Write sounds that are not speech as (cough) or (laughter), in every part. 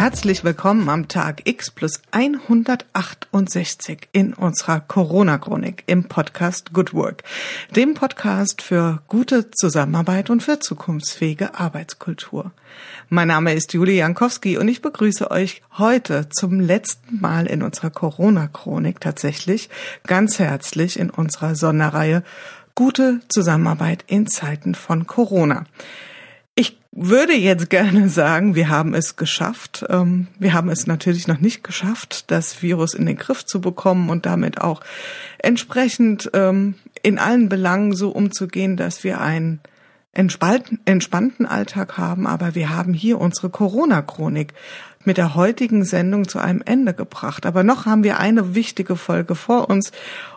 Herzlich willkommen am Tag X plus 168 in unserer Corona-Chronik im Podcast Good Work, dem Podcast für gute Zusammenarbeit und für zukunftsfähige Arbeitskultur. Mein Name ist Julie Jankowski und ich begrüße euch heute zum letzten Mal in unserer Corona-Chronik tatsächlich ganz herzlich in unserer Sonderreihe Gute Zusammenarbeit in Zeiten von Corona. Würde jetzt gerne sagen, wir haben es geschafft. Ähm, wir haben es natürlich noch nicht geschafft, das Virus in den Griff zu bekommen und damit auch entsprechend ähm, in allen Belangen so umzugehen, dass wir einen entspannten Alltag haben. Aber wir haben hier unsere Corona-Chronik mit der heutigen Sendung zu einem Ende gebracht. Aber noch haben wir eine wichtige Folge vor uns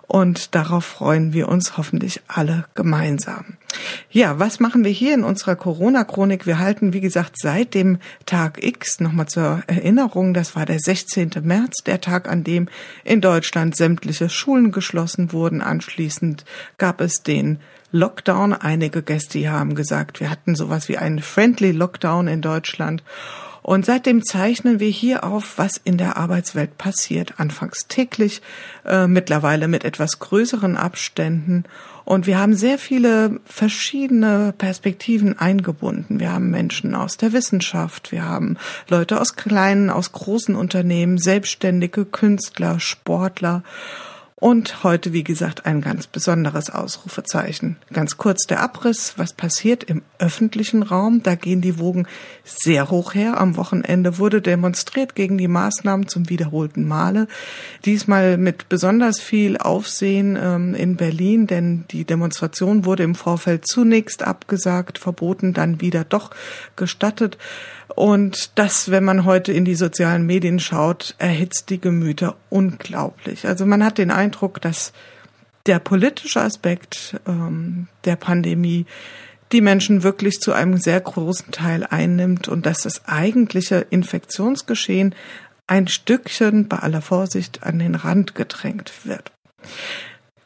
und darauf freuen wir uns hoffentlich alle gemeinsam. Ja, was machen wir hier in unserer Corona-Chronik? Wir halten, wie gesagt, seit dem Tag X, nochmal zur Erinnerung, das war der 16. März, der Tag, an dem in Deutschland sämtliche Schulen geschlossen wurden. Anschließend gab es den Lockdown. Einige Gäste haben gesagt, wir hatten sowas wie einen Friendly Lockdown in Deutschland. Und seitdem zeichnen wir hier auf, was in der Arbeitswelt passiert. Anfangs täglich, äh, mittlerweile mit etwas größeren Abständen. Und wir haben sehr viele verschiedene Perspektiven eingebunden. Wir haben Menschen aus der Wissenschaft, wir haben Leute aus kleinen, aus großen Unternehmen, Selbstständige, Künstler, Sportler. Und heute, wie gesagt, ein ganz besonderes Ausrufezeichen. Ganz kurz der Abriss, was passiert im öffentlichen Raum. Da gehen die Wogen sehr hoch her. Am Wochenende wurde demonstriert gegen die Maßnahmen zum wiederholten Male. Diesmal mit besonders viel Aufsehen ähm, in Berlin, denn die Demonstration wurde im Vorfeld zunächst abgesagt, verboten, dann wieder doch gestattet. Und das, wenn man heute in die sozialen Medien schaut, erhitzt die Gemüter unglaublich. Also man hat den Eindruck, dass der politische Aspekt ähm, der Pandemie die Menschen wirklich zu einem sehr großen Teil einnimmt und dass das eigentliche Infektionsgeschehen ein Stückchen bei aller Vorsicht an den Rand gedrängt wird.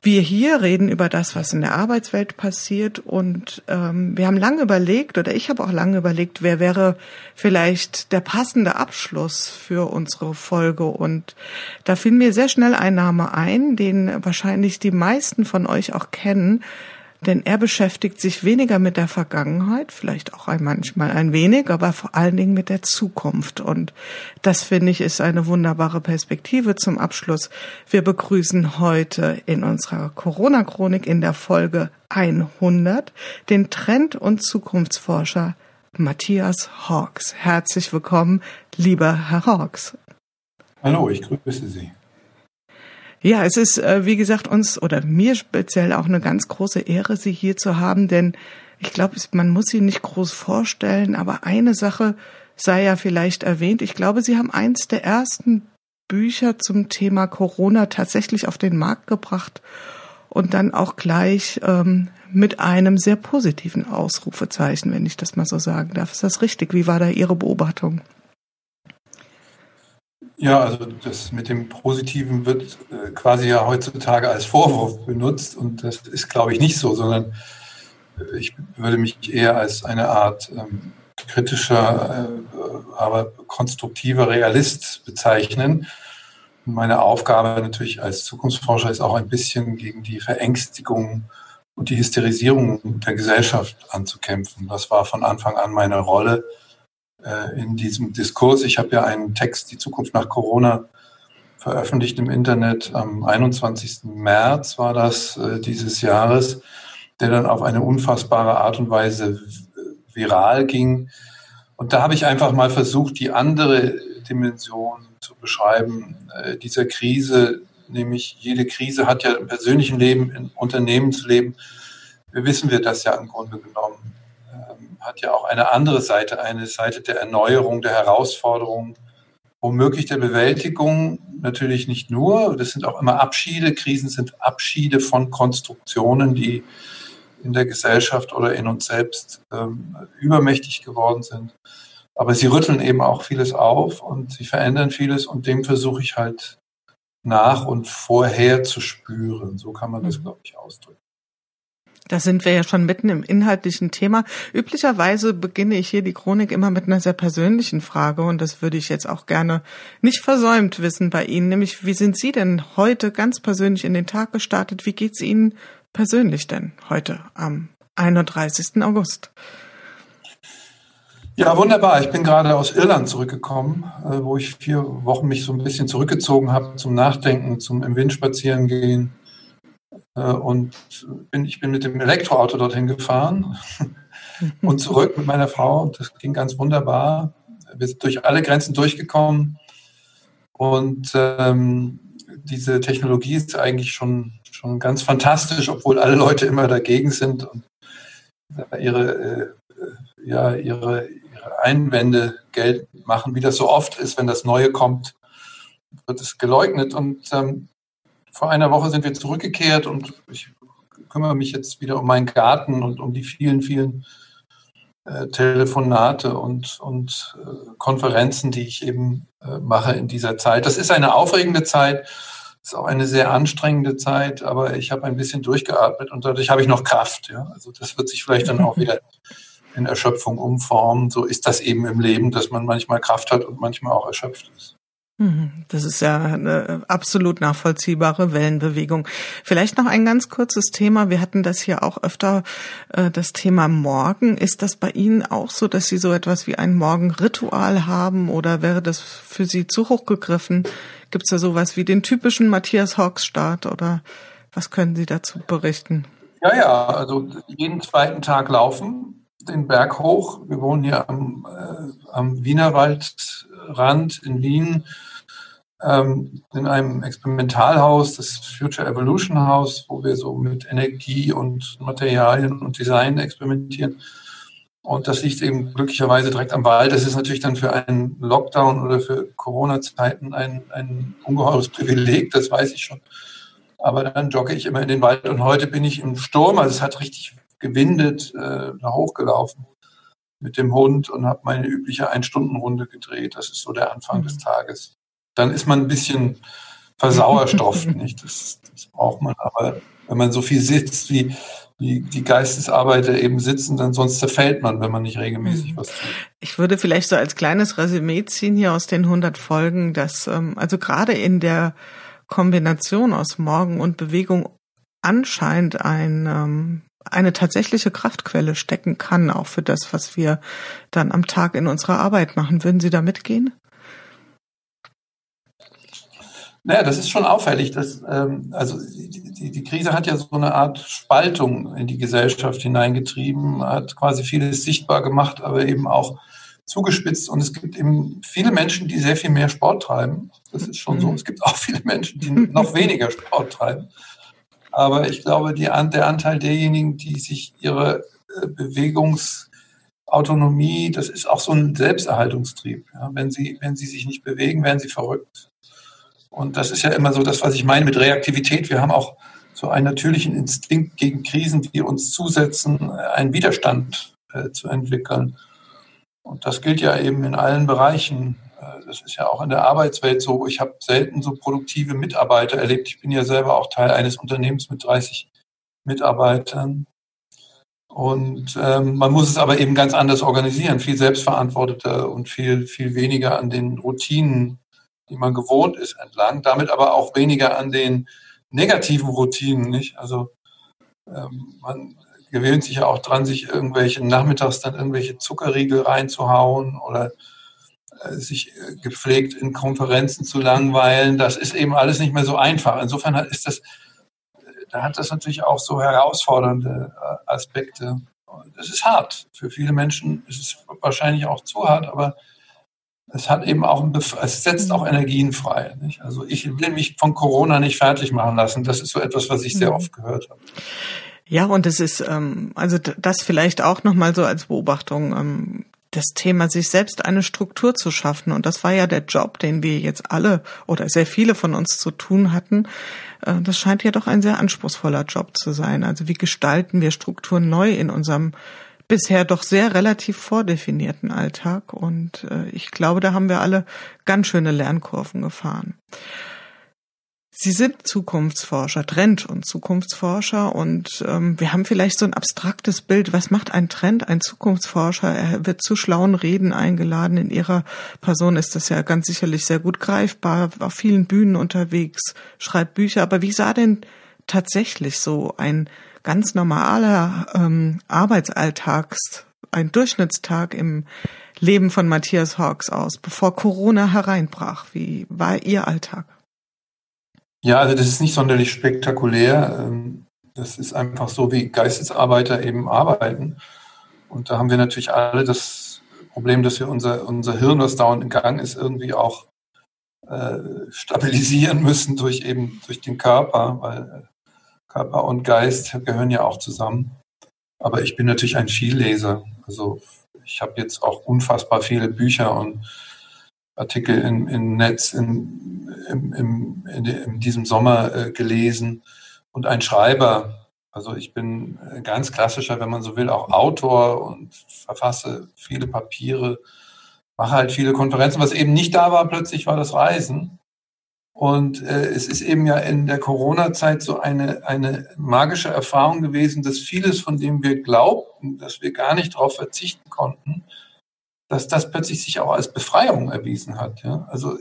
Wir hier reden über das, was in der Arbeitswelt passiert. Und ähm, wir haben lange überlegt oder ich habe auch lange überlegt, wer wäre vielleicht der passende Abschluss für unsere Folge. Und da fiel mir sehr schnell ein Name ein, den wahrscheinlich die meisten von euch auch kennen, denn er beschäftigt sich weniger mit der Vergangenheit, vielleicht auch manchmal ein wenig, aber vor allen Dingen mit der Zukunft. Und das finde ich ist eine wunderbare Perspektive zum Abschluss. Wir begrüßen heute in unserer Corona-Chronik in der Folge 100 den Trend- und Zukunftsforscher Matthias Hawks. Herzlich willkommen, lieber Herr Hawks. Hallo, ich grüße Sie. Ja, es ist, äh, wie gesagt, uns oder mir speziell auch eine ganz große Ehre, Sie hier zu haben, denn ich glaube, man muss Sie nicht groß vorstellen, aber eine Sache sei ja vielleicht erwähnt. Ich glaube, Sie haben eins der ersten Bücher zum Thema Corona tatsächlich auf den Markt gebracht und dann auch gleich ähm, mit einem sehr positiven Ausrufezeichen, wenn ich das mal so sagen darf. Ist das richtig? Wie war da Ihre Beobachtung? Ja, also das mit dem Positiven wird äh, quasi ja heutzutage als Vorwurf benutzt und das ist, glaube ich, nicht so, sondern äh, ich würde mich eher als eine Art ähm, kritischer, äh, aber konstruktiver Realist bezeichnen. Und meine Aufgabe natürlich als Zukunftsforscher ist auch ein bisschen gegen die Verängstigung und die Hysterisierung der Gesellschaft anzukämpfen. Das war von Anfang an meine Rolle äh, in diesem Diskurs. Ich habe ja einen Text, Die Zukunft nach Corona, veröffentlicht im Internet am 21. März war das äh, dieses Jahres, der dann auf eine unfassbare Art und Weise viral ging. Und da habe ich einfach mal versucht, die andere Dimension zu beschreiben äh, dieser Krise, nämlich jede Krise hat ja im persönlichen Leben, im Unternehmensleben, wissen wir das ja im Grunde genommen hat ja auch eine andere Seite, eine Seite der Erneuerung, der Herausforderung, womöglich der Bewältigung, natürlich nicht nur, das sind auch immer Abschiede, Krisen sind Abschiede von Konstruktionen, die in der Gesellschaft oder in uns selbst ähm, übermächtig geworden sind. Aber sie rütteln eben auch vieles auf und sie verändern vieles und dem versuche ich halt nach und vorher zu spüren. So kann man das, mhm. glaube ich, ausdrücken. Da sind wir ja schon mitten im inhaltlichen Thema. Üblicherweise beginne ich hier die Chronik immer mit einer sehr persönlichen Frage und das würde ich jetzt auch gerne nicht versäumt wissen bei Ihnen, nämlich wie sind Sie denn heute ganz persönlich in den Tag gestartet? Wie geht es Ihnen persönlich denn heute am 31. August? Ja, wunderbar. Ich bin gerade aus Irland zurückgekommen, äh, wo ich vier Wochen mich so ein bisschen zurückgezogen habe zum Nachdenken, zum im Wind spazieren gehen und bin, ich bin mit dem Elektroauto dorthin gefahren (laughs) und zurück mit meiner Frau. Das ging ganz wunderbar. Wir sind durch alle Grenzen durchgekommen. Und ähm, diese Technologie ist eigentlich schon, schon ganz fantastisch, obwohl alle Leute immer dagegen sind und ihre, äh, ja, ihre, ihre Einwände geltend machen, wie das so oft ist, wenn das Neue kommt, wird es geleugnet. Und ähm, vor einer Woche sind wir zurückgekehrt und ich kümmere mich jetzt wieder um meinen Garten und um die vielen, vielen äh, Telefonate und, und äh, Konferenzen, die ich eben äh, mache in dieser Zeit. Das ist eine aufregende Zeit, ist auch eine sehr anstrengende Zeit, aber ich habe ein bisschen durchgeatmet und dadurch habe ich noch Kraft. Ja? Also das wird sich vielleicht dann auch (laughs) wieder in Erschöpfung umformen. So ist das eben im Leben, dass man manchmal Kraft hat und manchmal auch erschöpft ist. Mhm. Das ist ja eine absolut nachvollziehbare Wellenbewegung. Vielleicht noch ein ganz kurzes Thema. Wir hatten das hier auch öfter, äh, das Thema Morgen. Ist das bei Ihnen auch so, dass Sie so etwas wie ein Morgenritual haben oder wäre das für Sie zu hoch gegriffen? Gibt es da sowas wie den typischen Matthias Hawks Start oder was können Sie dazu berichten? Ja, ja, also jeden zweiten Tag laufen, den Berg hoch. Wir wohnen hier am, äh, am Wienerwaldrand in Wien ähm, in einem Experimentalhaus, das Future Evolution House, wo wir so mit Energie und Materialien und Design experimentieren. Und das liegt eben glücklicherweise direkt am Wald. Das ist natürlich dann für einen Lockdown oder für Corona-Zeiten ein, ein ungeheures Privileg, das weiß ich schon. Aber dann jogge ich immer in den Wald und heute bin ich im Sturm, also es hat richtig gewindet, äh, da hochgelaufen mit dem Hund und habe meine übliche Ein-Stunden-Runde gedreht. Das ist so der Anfang des Tages dann ist man ein bisschen versauerstofft, (laughs) nicht? Das, das braucht man. Aber wenn man so viel sitzt, wie, wie die Geistesarbeiter eben sitzen, dann sonst zerfällt man, wenn man nicht regelmäßig mhm. was tut. Ich würde vielleicht so als kleines Resümee ziehen hier aus den 100 Folgen, dass ähm, also gerade in der Kombination aus Morgen und Bewegung anscheinend ein ähm, eine tatsächliche Kraftquelle stecken kann, auch für das, was wir dann am Tag in unserer Arbeit machen. Würden Sie da mitgehen? Naja, das ist schon auffällig. Dass, ähm, also die, die, Krise hat ja so eine Art Spaltung in die Gesellschaft hineingetrieben, hat quasi vieles sichtbar gemacht, aber eben auch zugespitzt. Und es gibt eben viele Menschen, die sehr viel mehr Sport treiben. Das ist schon so. Mhm. Es gibt auch viele Menschen, die noch weniger Sport treiben. Aber ich glaube, die, der Anteil derjenigen, die sich ihre äh, Bewegungsautonomie, das ist auch so ein Selbsterhaltungstrieb. Ja, wenn, sie, wenn sie sich nicht bewegen, werden sie verrückt. Und das ist ja immer so das, was ich meine mit Reaktivität. Wir haben auch so einen natürlichen Instinkt gegen Krisen, die uns zusetzen, einen Widerstand äh, zu entwickeln. Und das gilt ja eben in allen Bereichen. Äh, das ist ja auch in der Arbeitswelt so. Ich habe selten so produktive Mitarbeiter erlebt. Ich bin ja selber auch Teil eines Unternehmens mit 30 Mitarbeitern. Und ähm, man muss es aber eben ganz anders organisieren, viel selbstverantworteter und viel, viel weniger an den Routinen die man gewohnt ist, entlang, damit aber auch weniger an den negativen Routinen, nicht? Also ähm, man gewöhnt sich ja auch dran, sich irgendwelche nachmittags dann irgendwelche Zuckerriegel reinzuhauen oder sich äh, gepflegt in Konferenzen zu langweilen. Das ist eben alles nicht mehr so einfach. Insofern ist das, da hat das natürlich auch so herausfordernde äh, Aspekte. Es ist hart. Für viele Menschen ist es wahrscheinlich auch zu hart, aber es hat eben auch, ein es setzt auch. Energien frei. Nicht? Also ich will mich von Corona nicht fertig machen lassen. Das ist so etwas, was ich sehr mhm. oft gehört habe. Ja, und es ist, ähm, also das vielleicht auch nochmal so als Beobachtung, ähm, das Thema, sich selbst eine Struktur zu schaffen. Und das war ja der Job, den wir jetzt alle oder sehr viele von uns zu tun hatten. Äh, das scheint ja doch ein sehr anspruchsvoller Job zu sein. Also wie gestalten wir Strukturen neu in unserem bisher doch sehr relativ vordefinierten Alltag. Und äh, ich glaube, da haben wir alle ganz schöne Lernkurven gefahren. Sie sind Zukunftsforscher, Trend- und Zukunftsforscher und ähm, wir haben vielleicht so ein abstraktes Bild. Was macht ein Trend, ein Zukunftsforscher? Er wird zu schlauen Reden eingeladen. In Ihrer Person ist das ja ganz sicherlich sehr gut greifbar, auf vielen Bühnen unterwegs, schreibt Bücher. Aber wie sah denn tatsächlich so ein ganz normaler ähm, Arbeitsalltags, ein Durchschnittstag im Leben von Matthias Hawks aus, bevor Corona hereinbrach? Wie war Ihr Alltag? Ja, also das ist nicht sonderlich spektakulär. Ähm, das ist einfach so, wie Geistesarbeiter eben arbeiten. Und da haben wir natürlich alle das Problem, dass wir unser, unser Hirn, das dauernd in Gang ist, irgendwie auch äh, stabilisieren müssen durch eben durch den Körper, weil äh, Körper und Geist gehören ja auch zusammen. Aber ich bin natürlich ein Vielleser. Also ich habe jetzt auch unfassbar viele Bücher und Artikel im, im Netz in, im, in, in diesem Sommer äh, gelesen und ein Schreiber. Also ich bin ganz klassischer, wenn man so will, auch Autor und verfasse viele Papiere, mache halt viele Konferenzen. Was eben nicht da war plötzlich, war das Reisen. Und äh, es ist eben ja in der Corona-Zeit so eine, eine magische Erfahrung gewesen, dass vieles, von dem wir glaubten, dass wir gar nicht darauf verzichten konnten, dass das plötzlich sich auch als Befreiung erwiesen hat. Ja? Also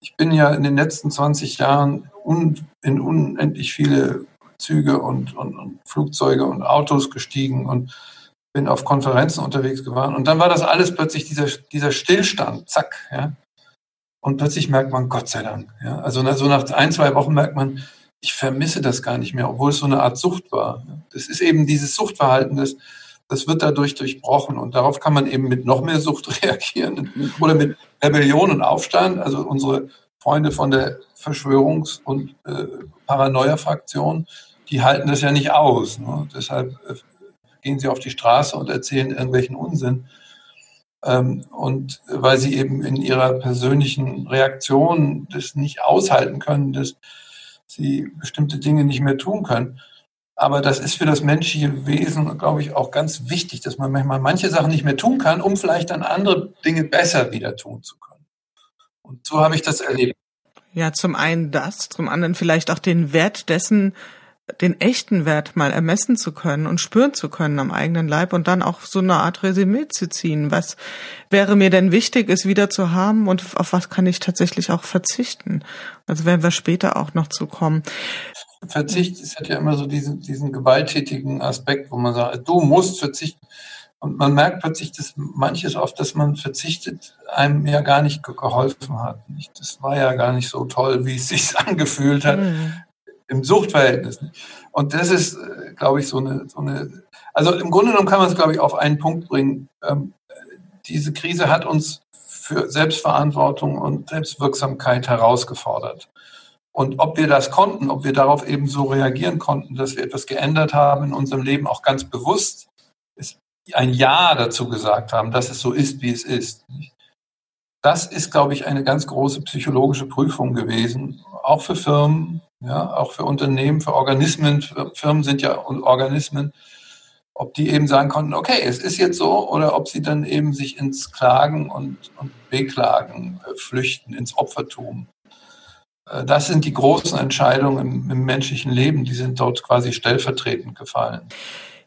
ich bin ja in den letzten 20 Jahren un, in unendlich viele Züge und, und, und, Flugzeuge und Autos gestiegen und bin auf Konferenzen unterwegs gewesen. Und dann war das alles plötzlich dieser, dieser Stillstand, zack. Ja? Und plötzlich merkt man, Gott sei Dank. Ja? Also so nach ein, zwei Wochen merkt man, ich vermisse das gar nicht mehr, obwohl es so eine Art Sucht war. Das ist eben dieses Suchtverhalten, das, das wird dadurch durchbrochen. Und darauf kann man eben mit noch mehr Sucht (laughs) reagieren oder mit Rebellion und Aufstand. Also unsere Freunde von der Verschwörungs- und äh, Paranoia-Fraktion, die halten das ja nicht aus. Ne? Deshalb äh, gehen sie auf die Straße und erzählen irgendwelchen Unsinn. Ähm, und weil sie eben in ihrer persönlichen Reaktion das nicht aushalten können, dass sie bestimmte Dinge nicht mehr tun können. Aber das ist für das menschliche Wesen, glaube ich, auch ganz wichtig, dass man manchmal manche Sachen nicht mehr tun kann, um vielleicht dann andere Dinge besser wieder tun zu können. Und so habe ich das erlebt. Ja, zum einen das, zum anderen vielleicht auch den Wert dessen, den echten Wert mal ermessen zu können und spüren zu können am eigenen Leib und dann auch so eine Art Resümee zu ziehen. Was wäre mir denn wichtig, es wieder zu haben und auf was kann ich tatsächlich auch verzichten? Also werden wir später auch noch zu kommen. Verzicht ist hat ja immer so diesen, diesen gewalttätigen Aspekt, wo man sagt, du musst verzichten. Und man merkt plötzlich, dass manches, auf das man verzichtet, einem ja gar nicht geholfen hat. Das war ja gar nicht so toll, wie es sich (laughs) angefühlt hat mhm. Im Suchtverhältnis. Und das ist, äh, glaube ich, so eine, so eine, also im Grunde genommen kann man es, glaube ich, auf einen Punkt bringen. Ähm, diese Krise hat uns für Selbstverantwortung und Selbstwirksamkeit herausgefordert. Und ob wir das konnten, ob wir darauf eben so reagieren konnten, dass wir etwas geändert haben in unserem Leben, auch ganz bewusst, ist ein Ja dazu gesagt haben, dass es so ist, wie es ist. Das ist, glaube ich, eine ganz große psychologische Prüfung gewesen, auch für Firmen, ja, auch für Unternehmen, für Organismen. Firmen sind ja Organismen, ob die eben sagen konnten, okay, es ist jetzt so, oder ob sie dann eben sich ins Klagen und, und Beklagen äh, flüchten, ins Opfertum. Äh, das sind die großen Entscheidungen im, im, menschlichen Leben, die sind dort quasi stellvertretend gefallen.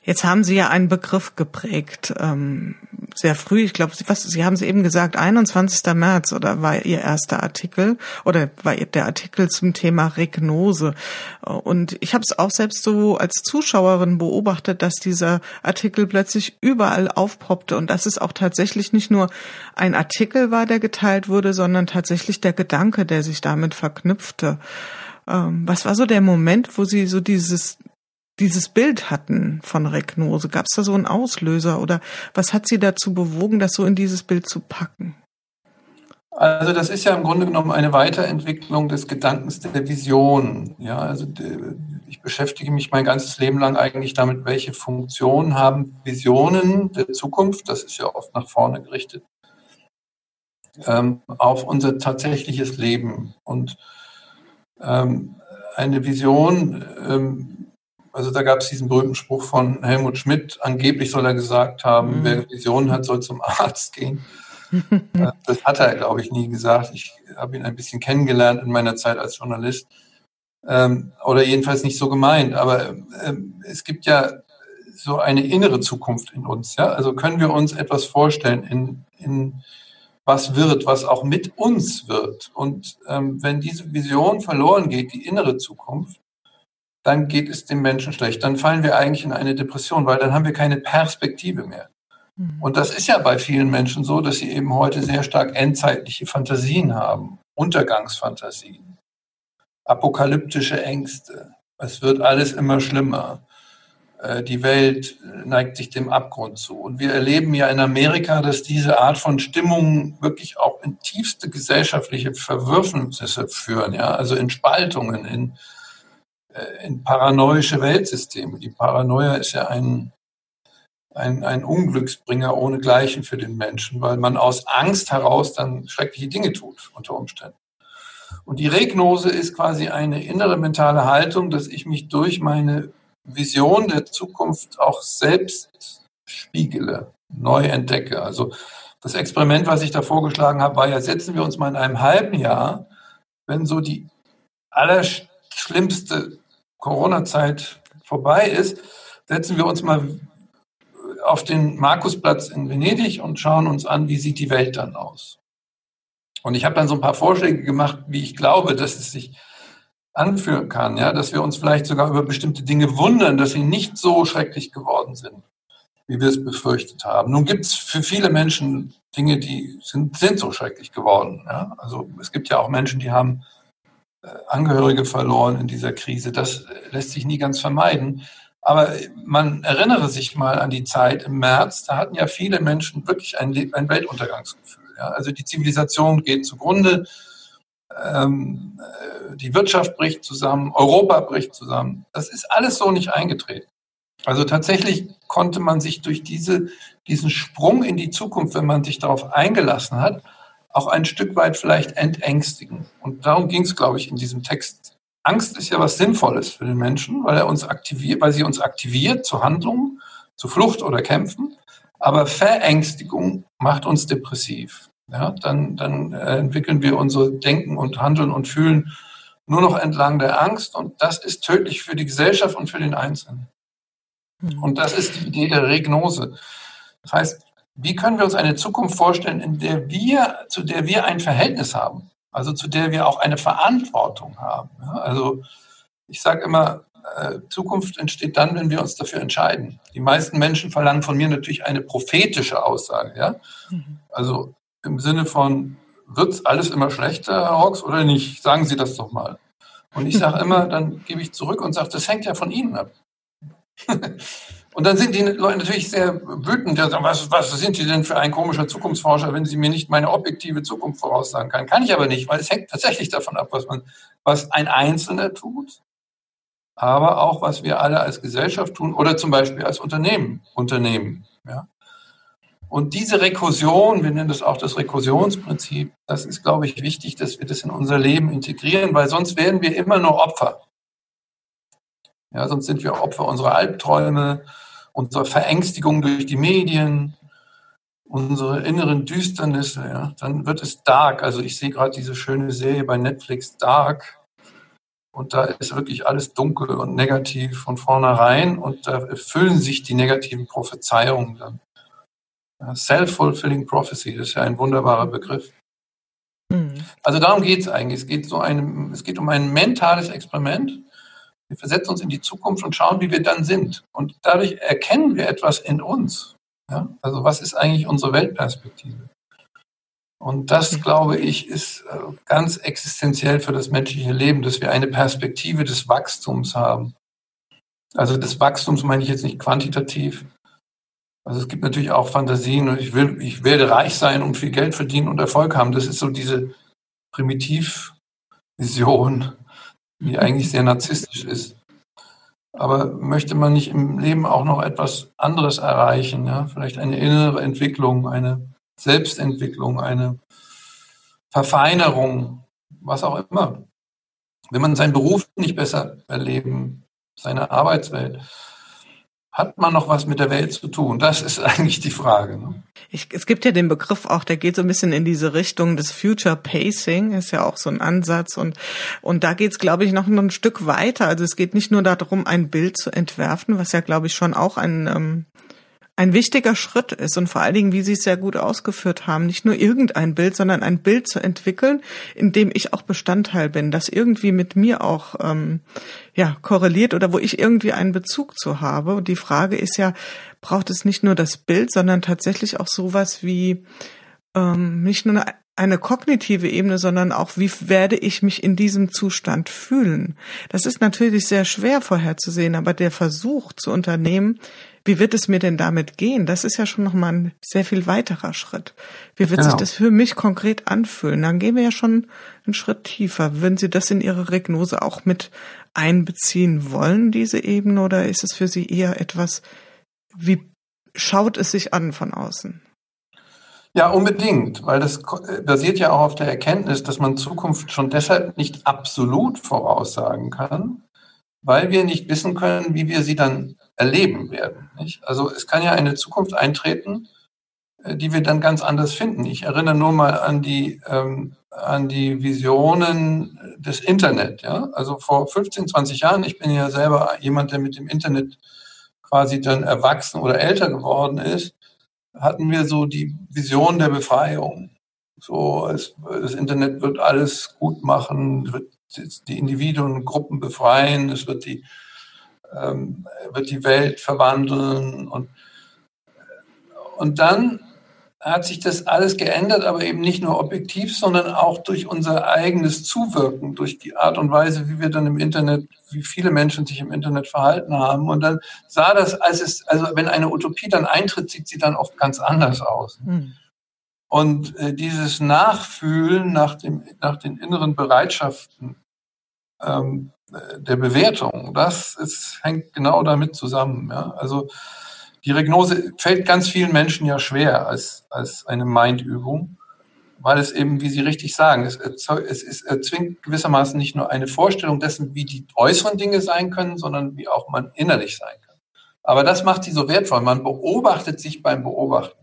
Jetzt haben Sie ja einen Begriff geprägt, ähm, sehr früh. Ich glaube, was Sie haben es eben gesagt, 21. März oder war Ihr erster Artikel oder war der Artikel zum Thema Regnose. Und ich habe es auch selbst so als Zuschauerin beobachtet, dass dieser Artikel plötzlich überall aufpoppte und dass es auch tatsächlich nicht nur ein Artikel war, der geteilt wurde, sondern tatsächlich der Gedanke, der sich damit verknüpfte. Ähm, was war so der Moment, wo Sie so dieses dieses Bild hatten von Regnose? Gab es da so einen Auslöser oder was hat Sie dazu bewogen, das so in dieses Bild zu packen? Also das ist ja im Grunde genommen eine Weiterentwicklung des Gedankens der Vision. Ja, also ich beschäftige mich mein ganzes Leben lang eigentlich damit, welche Funktion haben Visionen der Zukunft, das ist ja oft nach vorne gerichtet, ähm, auf unser tatsächliches Leben. Und ähm, eine Vision ähm, also da gab es diesen berühmten Spruch von Helmut Schmidt, angeblich soll er gesagt haben, mhm. wer Visionen hat, soll zum Arzt gehen. (laughs) Äh, das hat er, glaube ich, nie gesagt. Ich habe ihn ein bisschen kennengelernt in meiner Zeit als Journalist. Ähm, oder jedenfalls nicht so gemeint. Aber ähm, es gibt ja so eine innere Zukunft in uns. Ja? Also können wir uns etwas vorstellen, in, in was wird, was auch mit uns wird. Und ähm, wenn diese Vision verloren geht, die innere Zukunft, dann geht es dem Menschen schlecht. Dann fallen wir eigentlich in eine Depression, weil dann haben wir keine Perspektive mehr. Mhm. Und das ist ja bei vielen Menschen so, dass sie eben heute sehr stark endzeitliche Fantasien haben, Untergangsfantasien, apokalyptische Ängste. Es wird alles immer schlimmer. Äh, die Welt neigt sich dem Abgrund zu. Und wir erleben ja in Amerika, dass diese Art von Stimmungen wirklich auch in tiefste gesellschaftliche Verwürfnisse führen, ja, also in Spaltungen, in, äh, in paranoische Weltsysteme. Die Paranoia ist ja ein, ein, ein Unglücksbringer ohnegleichen für den Menschen, weil man aus Angst heraus dann schreckliche Dinge tut, unter Umständen. Und die Regnose ist quasi eine innere mentale Haltung, dass ich mich durch meine Vision der Zukunft auch selbst spiegele, neu entdecke. Also das Experiment, was ich da vorgeschlagen habe, war ja, setzen wir uns mal in einem halben Jahr, wenn so die allerschlimmste Corona-Zeit vorbei ist, setzen wir uns mal auf den Markusplatz in Venedig und schauen uns an, wie sieht die Welt dann aus. Und ich habe dann so ein paar Vorschläge gemacht, wie ich glaube, dass es sich anführen kann, ja, dass wir uns vielleicht sogar über bestimmte Dinge wundern, dass sie nicht so schrecklich geworden sind, wie wir es befürchtet haben. Nun gibt es für viele Menschen Dinge, die sind, sind so schrecklich geworden. Ja? Also es gibt ja auch Menschen, die haben Angehörige verloren in dieser Krise. Das lässt sich nie ganz vermeiden. Aber man erinnere sich mal an die Zeit im März, da hatten ja viele Menschen wirklich ein, ein Weltuntergangsgefühl. Ja? Also die Zivilisation geht zugrunde, ähm, äh, die Wirtschaft bricht zusammen, Europa bricht zusammen. Das ist alles so nicht eingetreten. Also tatsächlich konnte man sich durch diese, diesen Sprung in die Zukunft, wenn man sich darauf eingelassen hat, auch ein Stück weit vielleicht entängstigen. Und darum ging es, glaube ich, in diesem Text. Angst ist ja was Sinnvolles für den Menschen, weil er uns aktiviert, weil sie uns aktiviert zu Handlungen, zu Flucht oder Kämpfen. Aber Verängstigung macht uns depressiv ja, dann, dann äh, entwickeln wir unser Denken und Handeln und Fühlen nur noch entlang der Angst und das ist tödlich für die Gesellschaft und für den Einzelnen. Mhm. Und das ist die Idee der Regnose. Das heißt, wie können wir uns eine Zukunft vorstellen, in der wir, zu der wir ein Verhältnis haben, also zu der wir auch eine Verantwortung haben. Also ich sage immer, äh, Zukunft entsteht dann, wenn wir uns dafür entscheiden. Die meisten Menschen verlangen von mir natürlich eine prophetische Aussage. Ja? Mhm. Also im Sinne von, wird alles immer schlechter, Herr Hawks, oder nicht? Sagen Sie das doch mal. Und ich sage (laughs) immer, dann gebe ich zurück und sage, das hängt ja von Ihnen ab. (laughs) und dann sind die Leute natürlich sehr wütend. Was, was sind Sie denn für ein komischer Zukunftsforscher, wenn Sie mir nicht meine objektive Zukunft voraussagen können? Kann ich aber nicht, weil es hängt tatsächlich davon ab, was man, was ein Einzelner tut, aber auch was wir alle als Gesellschaft tun oder zum Beispiel als Unternehmen, Unternehmen. Ja? Und diese Rekursion, wir nennen das auch das Rekursionsprinzip, das ist, glaube ich, wichtig, dass wir das in unser Leben integrieren, weil sonst werden wir immer nur Opfer. Ja, sonst sind wir Opfer unserer Albträume, unserer Verängstigung durch die Medien, unsere inneren Düsternisse. Ja. Dann wird es dark. Also ich sehe gerade diese schöne Serie bei Netflix, Dark. Und da ist wirklich alles dunkel und negativ von vornherein. Und da erfüllen sich die negativen Prophezeiungen dann. Self-fulfilling prophecy, das ist ja ein wunderbarer Begriff. Mhm. Also darum geht es eigentlich. Es geht, so einem, es geht um ein mentales Experiment. Wir versetzen uns in die Zukunft und schauen, wie wir dann sind. Und dadurch erkennen wir etwas in uns. Ja? Also was ist eigentlich unsere Weltperspektive? Und das, glaube ich, ist äh, ganz existenziell für das menschliche Leben, dass wir eine Perspektive des Wachstums haben. Also des Wachstums meine ich jetzt nicht quantitativ, also es gibt natürlich auch Fantasien und ich will, ich werde reich sein und viel Geld verdienen und Erfolg haben. Das ist so diese Primitivvision, die eigentlich sehr narzisstisch ist. Aber möchte man nicht im Leben auch noch etwas anderes erreichen? Ja? Vielleicht eine innere Entwicklung, eine Selbstentwicklung, eine Verfeinerung, was auch immer. Wenn man seinen Beruf nicht besser erleben, seine Arbeitswelt, hat man noch was mit der Welt zu tun? Das ist (laughs) eigentlich die Frage. Ne? Ich, es gibt ja den Begriff auch, der geht so ein bisschen in diese Richtung des Future Pacing, ist ja auch so ein Ansatz und und da geht's, glaube ich, noch ein Stück weiter. Also es geht nicht nur darum, ein Bild zu entwerfen, was ja, glaube ich, schon auch ein ähm, ein wichtiger Schritt ist und vor allen Dingen, wie Sie es sehr gut ausgeführt haben, nicht nur irgendein Bild, sondern ein Bild zu entwickeln, in dem ich auch Bestandteil bin, das irgendwie mit mir auch ähm, ja korreliert oder wo ich irgendwie einen Bezug zu habe. Und die Frage ist ja, braucht es nicht nur das Bild, sondern tatsächlich auch sowas wie ähm, nicht nur eine, eine kognitive Ebene, sondern auch, wie werde ich mich in diesem Zustand fühlen? Das ist natürlich sehr schwer vorherzusehen, aber der Versuch zu unternehmen, wie wird es mir denn damit gehen? Das ist ja schon nochmal ein sehr viel weiterer Schritt. Wie wird genau. sich das für mich konkret anfühlen? Dann gehen wir ja schon einen Schritt tiefer. Würden Sie das in Ihre Regnose auch mit einbeziehen wollen, diese Ebene, oder ist es für Sie eher etwas, wie schaut es sich an von außen? Ja, unbedingt, weil das basiert ja auch auf der Erkenntnis, dass man Zukunft schon deshalb nicht absolut voraussagen kann, weil wir nicht wissen können, wie wir sie dann erleben werden. Nicht? Also es kann ja eine Zukunft eintreten, die wir dann ganz anders finden. Ich erinnere nur mal an die, ähm, an die Visionen des Internet. Ja? Also vor 15, 20 Jahren, ich bin ja selber jemand, der mit dem Internet quasi dann erwachsen oder älter geworden ist, hatten wir so die Vision der Befreiung. So, es, das Internet wird alles gut machen, wird die Individuen und Gruppen befreien, es wird die ähm, wird die Welt verwandeln. Und, und dann hat sich das alles geändert, aber eben nicht nur objektiv, sondern auch durch unser eigenes Zuwirken, durch die Art und Weise, wie wir dann im Internet, wie viele Menschen sich im Internet verhalten haben. Und dann sah das, als es, also wenn eine Utopie dann eintritt, sieht sie dann oft ganz anders aus. Mhm. Und äh, dieses Nachfühlen nach, dem, nach den inneren Bereitschaften, ähm, der Bewertung. Das ist, hängt genau damit zusammen. Ja? Also die Regnose fällt ganz vielen Menschen ja schwer als, als eine Mindübung, weil es eben, wie Sie richtig sagen, es, es, es erzwingt gewissermaßen nicht nur eine Vorstellung dessen, wie die äußeren Dinge sein können, sondern wie auch man innerlich sein kann. Aber das macht sie so wertvoll. Man beobachtet sich beim Beobachten.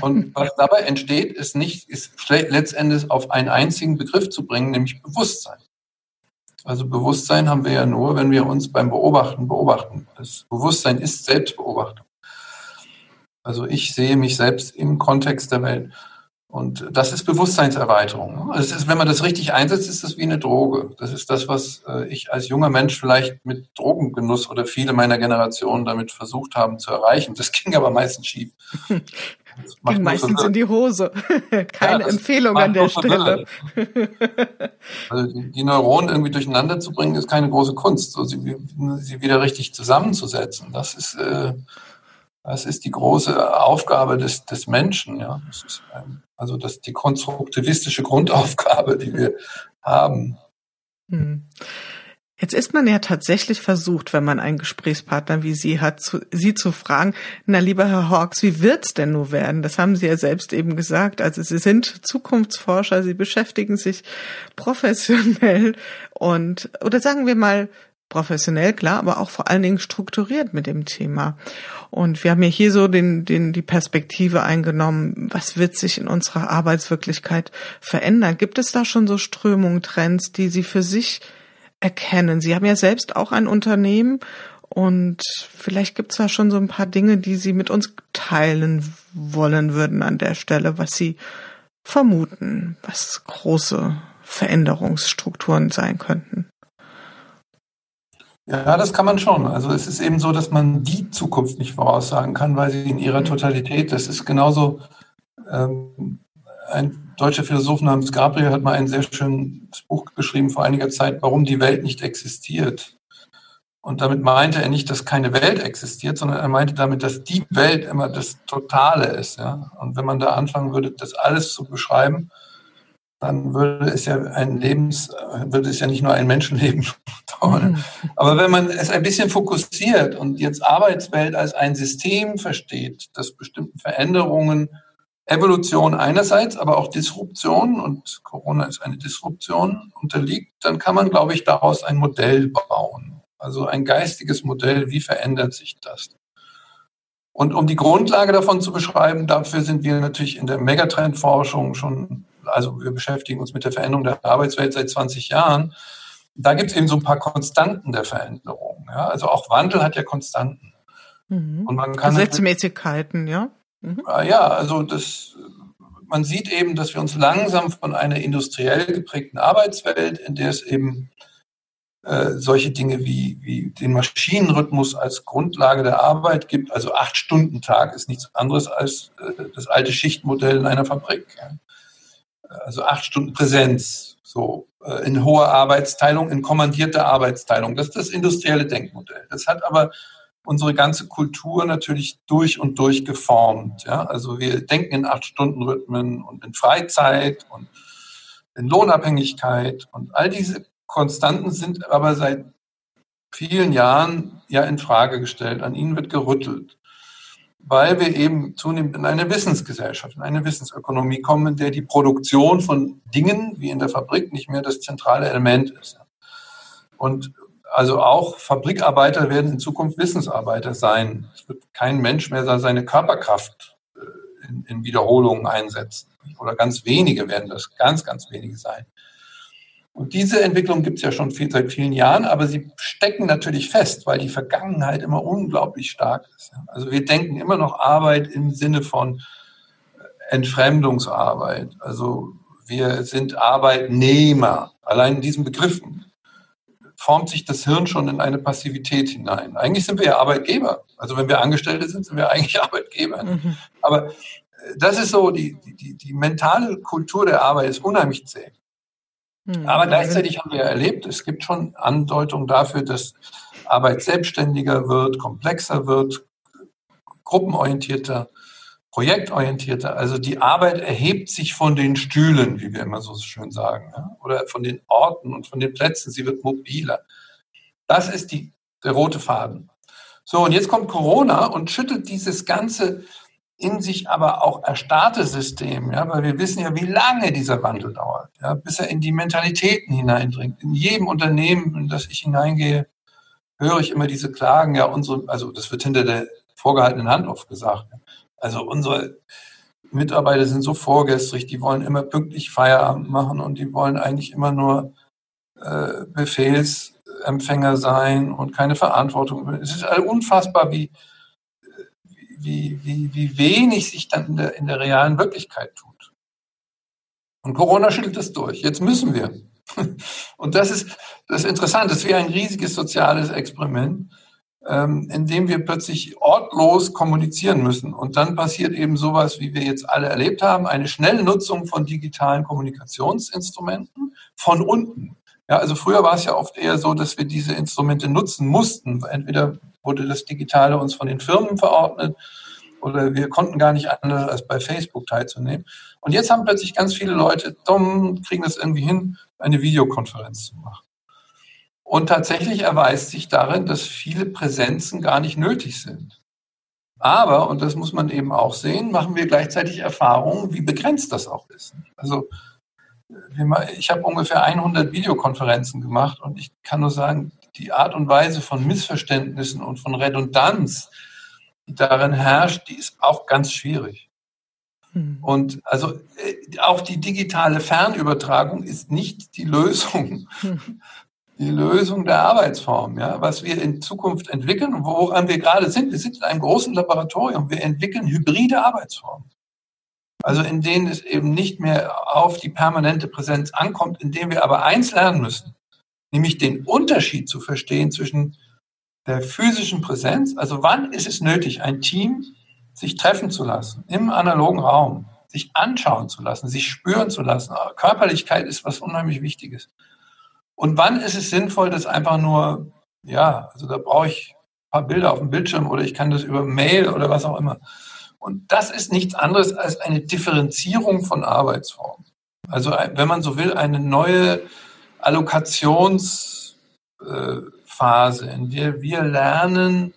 Und (laughs) was dabei entsteht, ist nicht, ist letztendlich auf einen einzigen Begriff zu bringen, nämlich Bewusstsein. Also Bewusstsein haben wir ja nur, wenn wir uns beim Beobachten beobachten. Das Bewusstsein ist Selbstbeobachtung. Also ich sehe mich selbst im Kontext der Welt. Und das ist Bewusstseinserweiterung. Also ist, wenn man das richtig einsetzt, ist das wie eine Droge. Das ist das, was äh, ich als junger Mensch vielleicht mit Drogengenuss oder viele meiner Generation damit versucht haben zu erreichen. Das (laughs) ging aber meistens schief. Ging meistens in die Hose. (laughs) Keine ja, Empfehlung an der Stelle. (laughs) also die, die, Neuronen irgendwie durcheinander zu bringen, ist keine große Kunst. So, sie, sie wieder richtig zusammenzusetzen, das ist, äh, das ist die große Aufgabe des, des Menschen. Ja. Das ist, ähm, also das die konstruktivistische Grundaufgabe, die wir haben. Mhm. Jetzt ist man ja tatsächlich versucht, wenn man einen Gesprächspartner wie Sie hat, zu, Sie zu fragen, na lieber Herr Hawks, wie wird's denn nur werden? Das haben Sie ja selbst eben gesagt. Also Sie sind Zukunftsforscher, Sie beschäftigen sich professionell und, oder sagen wir mal, professionell, klar, aber auch vor allen Dingen strukturiert mit dem Thema. Und wir haben ja hier so den, den, die Perspektive eingenommen, was wird sich in unserer Arbeitswirklichkeit verändern? Gibt es da schon so Strömungen, Trends, die Sie für sich erkennen? Sie haben ja selbst auch ein Unternehmen und vielleicht gibt es da schon so ein paar Dinge, die Sie mit uns teilen wollen würden an der Stelle, was Sie vermuten, was große Veränderungsstrukturen sein könnten. Ja, das kann man schon. Also es ist eben so, dass man die Zukunft nicht voraussagen kann, weil sie in ihrer Totalität, das ist genauso ähm, ein deutscher Philosoph namens Gabriel hat mal ein sehr schönes Buch geschrieben vor einiger Zeit, warum die Welt nicht existiert. Und damit meinte er nicht, dass keine Welt existiert, sondern er meinte damit, dass die Welt immer das Totale ist. Ja? Und wenn man da anfangen würde, das alles zu beschreiben, dann würde es ja ein Lebens, würde es ja nicht nur ein Menschenleben (laughs) dauern. Mhm. Aber wenn man es ein bisschen fokussiert und jetzt Arbeitswelt als ein System versteht, das bestimmten Veränderungen Evolution einerseits, aber auch Disruption und Corona ist eine Disruption unterliegt, dann kann man, glaube ich, daraus ein Modell bauen. Also ein geistiges Modell, wie verändert sich das? Und um die Grundlage davon zu beschreiben, dafür sind wir natürlich in der Megatrendforschung schon, also wir beschäftigen uns mit der Veränderung der Arbeitswelt seit 20 Jahren. Da gibt es eben so ein paar Konstanten der Veränderung. Ja? Also auch Wandel hat ja Konstanten. Mhm. Und man kann Gesetzmäßigkeiten, ja. Mhm. Ah, ja, also das, man sieht eben, dass wir uns langsam von einer industriell geprägten Arbeitswelt, in der es eben äh, solche Dinge wie, wie den Maschinenrhythmus als Grundlage der Arbeit gibt. Also acht Stunden Tag ist nichts anderes als äh, das alte Schichtmodell in einer Fabrik. Ja. Also acht Stunden Präsenz, so äh, in hoher Arbeitsteilung, in kommandierter Arbeitsteilung. Das ist das industrielle Denkmodell. Das hat aber unsere ganze Kultur natürlich durch und durch geformt. Ja? Also wir denken in Acht-Stunden-Rhythmen und in Freizeit und in Lohnabhängigkeit und all diese Konstanten sind aber seit vielen Jahren ja in Frage gestellt. An ihnen wird gerüttelt, weil wir eben zunehmend in eine Wissensgesellschaft, in eine Wissensökonomie kommen, in der die Produktion von Dingen wie in der Fabrik nicht mehr das zentrale Element ist. Und also auch Fabrikarbeiter werden in Zukunft Wissensarbeiter sein. Es wird kein Mensch mehr seine Körperkraft äh, in, in Wiederholungen einsetzen. Oder ganz wenige werden das, ganz, ganz wenige sein. Und diese Entwicklung gibt es ja schon viel, seit vielen Jahren, aber sie stecken natürlich fest, weil die Vergangenheit immer unglaublich stark ist. Also wir denken immer noch Arbeit im Sinne von Entfremdungsarbeit. Also wir sind Arbeitnehmer. Allein in diesen Begriffen formt sich das Hirn schon in eine Passivität hinein. Eigentlich sind wir ja Arbeitgeber. Also wenn wir Angestellte sind, sind wir eigentlich (laughs) Arbeitgeber. Mhm. Aber äh, das ist so, die, die, die mentale Kultur der Arbeit ist unheimlich zäh. Mhm. Aber gleichzeitig haben wir erlebt, es gibt schon Andeutungen dafür, dass Arbeit selbstständiger wird, komplexer wird, gruppenorientierter projektorientierter. Also die Arbeit erhebt sich von den Stühlen, wie wir immer so schön sagen, oder von den Orten und von den Plätzen. Sie wird mobiler. Das ist die, der rote Faden. So, und jetzt kommt Corona und schüttelt dieses ganze in sich aber auch erstarrte System, ja, weil wir wissen ja, wie lange dieser Wandel dauert, ja, bis er in die Mentalitäten hineindringt. In jedem Unternehmen, in das ich hineingehe, höre ich immer diese Klagen, ja, unsere, also das wird hinter der vorgehaltenen Hand oft gesagt. Also unsere Mitarbeiter sind so vorgestrig, die wollen immer pünktlich Feierabend machen und die wollen eigentlich immer nur äh, Befehlsempfänger sein und keine Verantwortung. Es ist unfassbar, wie, wie, wie, wie wenig sich dann in der, in der realen Wirklichkeit tut. Und Corona schüttelt das durch. Jetzt müssen wir. (laughs) Und das ist das ist interessant. Das ist wie ein riesiges soziales Experiment ähm, in dem wir plötzlich ortlos kommunizieren müssen. Und dann passiert eben sowas, wie wir jetzt alle erlebt haben, eine schnelle Nutzung von digitalen Kommunikationsinstrumenten von unten. Ja, also früher war es ja oft eher so, dass wir diese Instrumente nutzen mussten. Entweder wurde das Digitale uns von den Firmen verordnet oder wir konnten gar nicht anders als bei Facebook teilzunehmen. Und jetzt haben plötzlich ganz viele Leute, dumm, kriegen das irgendwie hin, eine Videokonferenz zu machen. Und tatsächlich erweist sich darin, dass viele Präsenzen gar nicht nötig sind. Aber, und das muss man eben auch sehen, machen wir gleichzeitig Erfahrungen, wie begrenzt das auch ist. Also ich habe ungefähr 100 Videokonferenzen gemacht und ich kann nur sagen, die Art und Weise von Missverständnissen und von Redundanz, die darin herrscht, die ist auch ganz schwierig. Hm. Und also äh, auch die digitale Fernübertragung ist nicht die Lösung, hm (laughs) die Lösung der Arbeitsform, ja, was wir in Zukunft entwickeln und woran wir gerade sind. Wir sind in einem großen Laboratorium. Wir entwickeln hybride Arbeitsformen. Also in denen es eben nicht mehr auf die permanente Präsenz ankommt, in denen wir aber eins lernen müssen, nämlich den Unterschied zu verstehen zwischen der physischen Präsenz, also wann ist es nötig, ein Team sich treffen zu lassen im analogen Raum, sich anschauen zu lassen, sich spüren zu lassen. Körperlichkeit ist was unheimlich Wichtiges. Und wann ist es sinnvoll, das einfach nur, ja, also da brauche ich ein paar Bilder auf dem Bildschirm oder ich kann das über Mail oder was auch immer. Und das ist nichts anderes als eine Differenzierung von Arbeitsformen. Also wenn man so will, eine neue Allokationsphase, in der wir lernen,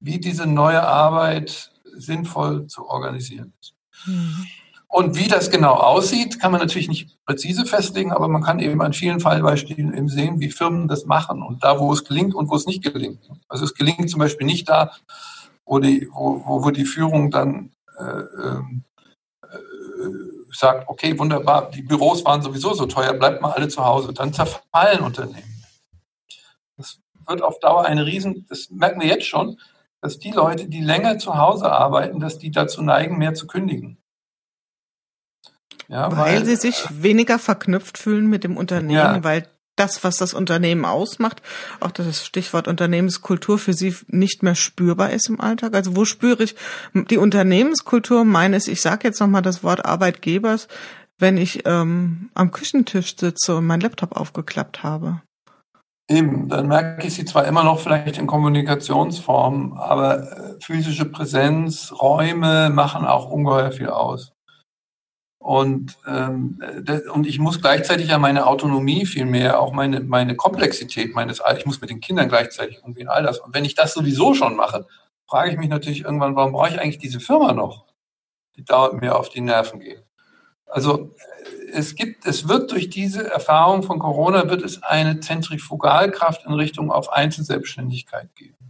wie diese neue Arbeit sinnvoll zu organisieren ist. Mhm. Und wie das genau aussieht, kann man natürlich nicht präzise festlegen, aber man kann eben an vielen Fallbeispielen eben sehen, wie Firmen das machen und da, wo es gelingt und wo es nicht gelingt. Also es gelingt zum Beispiel nicht da, wo die, wo, wo die Führung dann äh, ähm, äh, sagt, okay, wunderbar, die Büros waren sowieso so teuer, bleibt mal alle zu Hause. Dann zerfallen Unternehmen. Das wird auf Dauer eine Riesen, das merken wir jetzt schon, dass die Leute, die länger zu Hause arbeiten, dass die dazu neigen, mehr zu kündigen. Ja, weil, weil sie sich weniger verknüpft fühlen mit dem Unternehmen, ja. weil das, was das Unternehmen ausmacht, auch das Stichwort Unternehmenskultur für Sie nicht mehr spürbar ist im Alltag? Also wo spüre ich die Unternehmenskultur meines, ich sage jetzt nochmal das Wort Arbeitgebers, wenn ich ähm, am Küchentisch sitze und meinen Laptop aufgeklappt habe? Eben, dann merke ich sie zwar immer noch vielleicht in Kommunikationsformen, aber äh, physische Präsenz, Räume machen auch ungeheuer viel aus. Und, ähm, und ich muss gleichzeitig ja meine Autonomie viel mehr, auch meine, meine Komplexität meines, ich muss mit den Kindern gleichzeitig umgehen, all das. Und wenn ich das sowieso schon mache, frage ich mich natürlich irgendwann, warum brauche ich eigentlich diese Firma noch? Die dauert mir auf die Nerven geht. Also es gibt, es wird durch diese Erfahrung von Corona wird es eine Zentrifugalkraft in Richtung auf Einzelselbstständigkeit geben.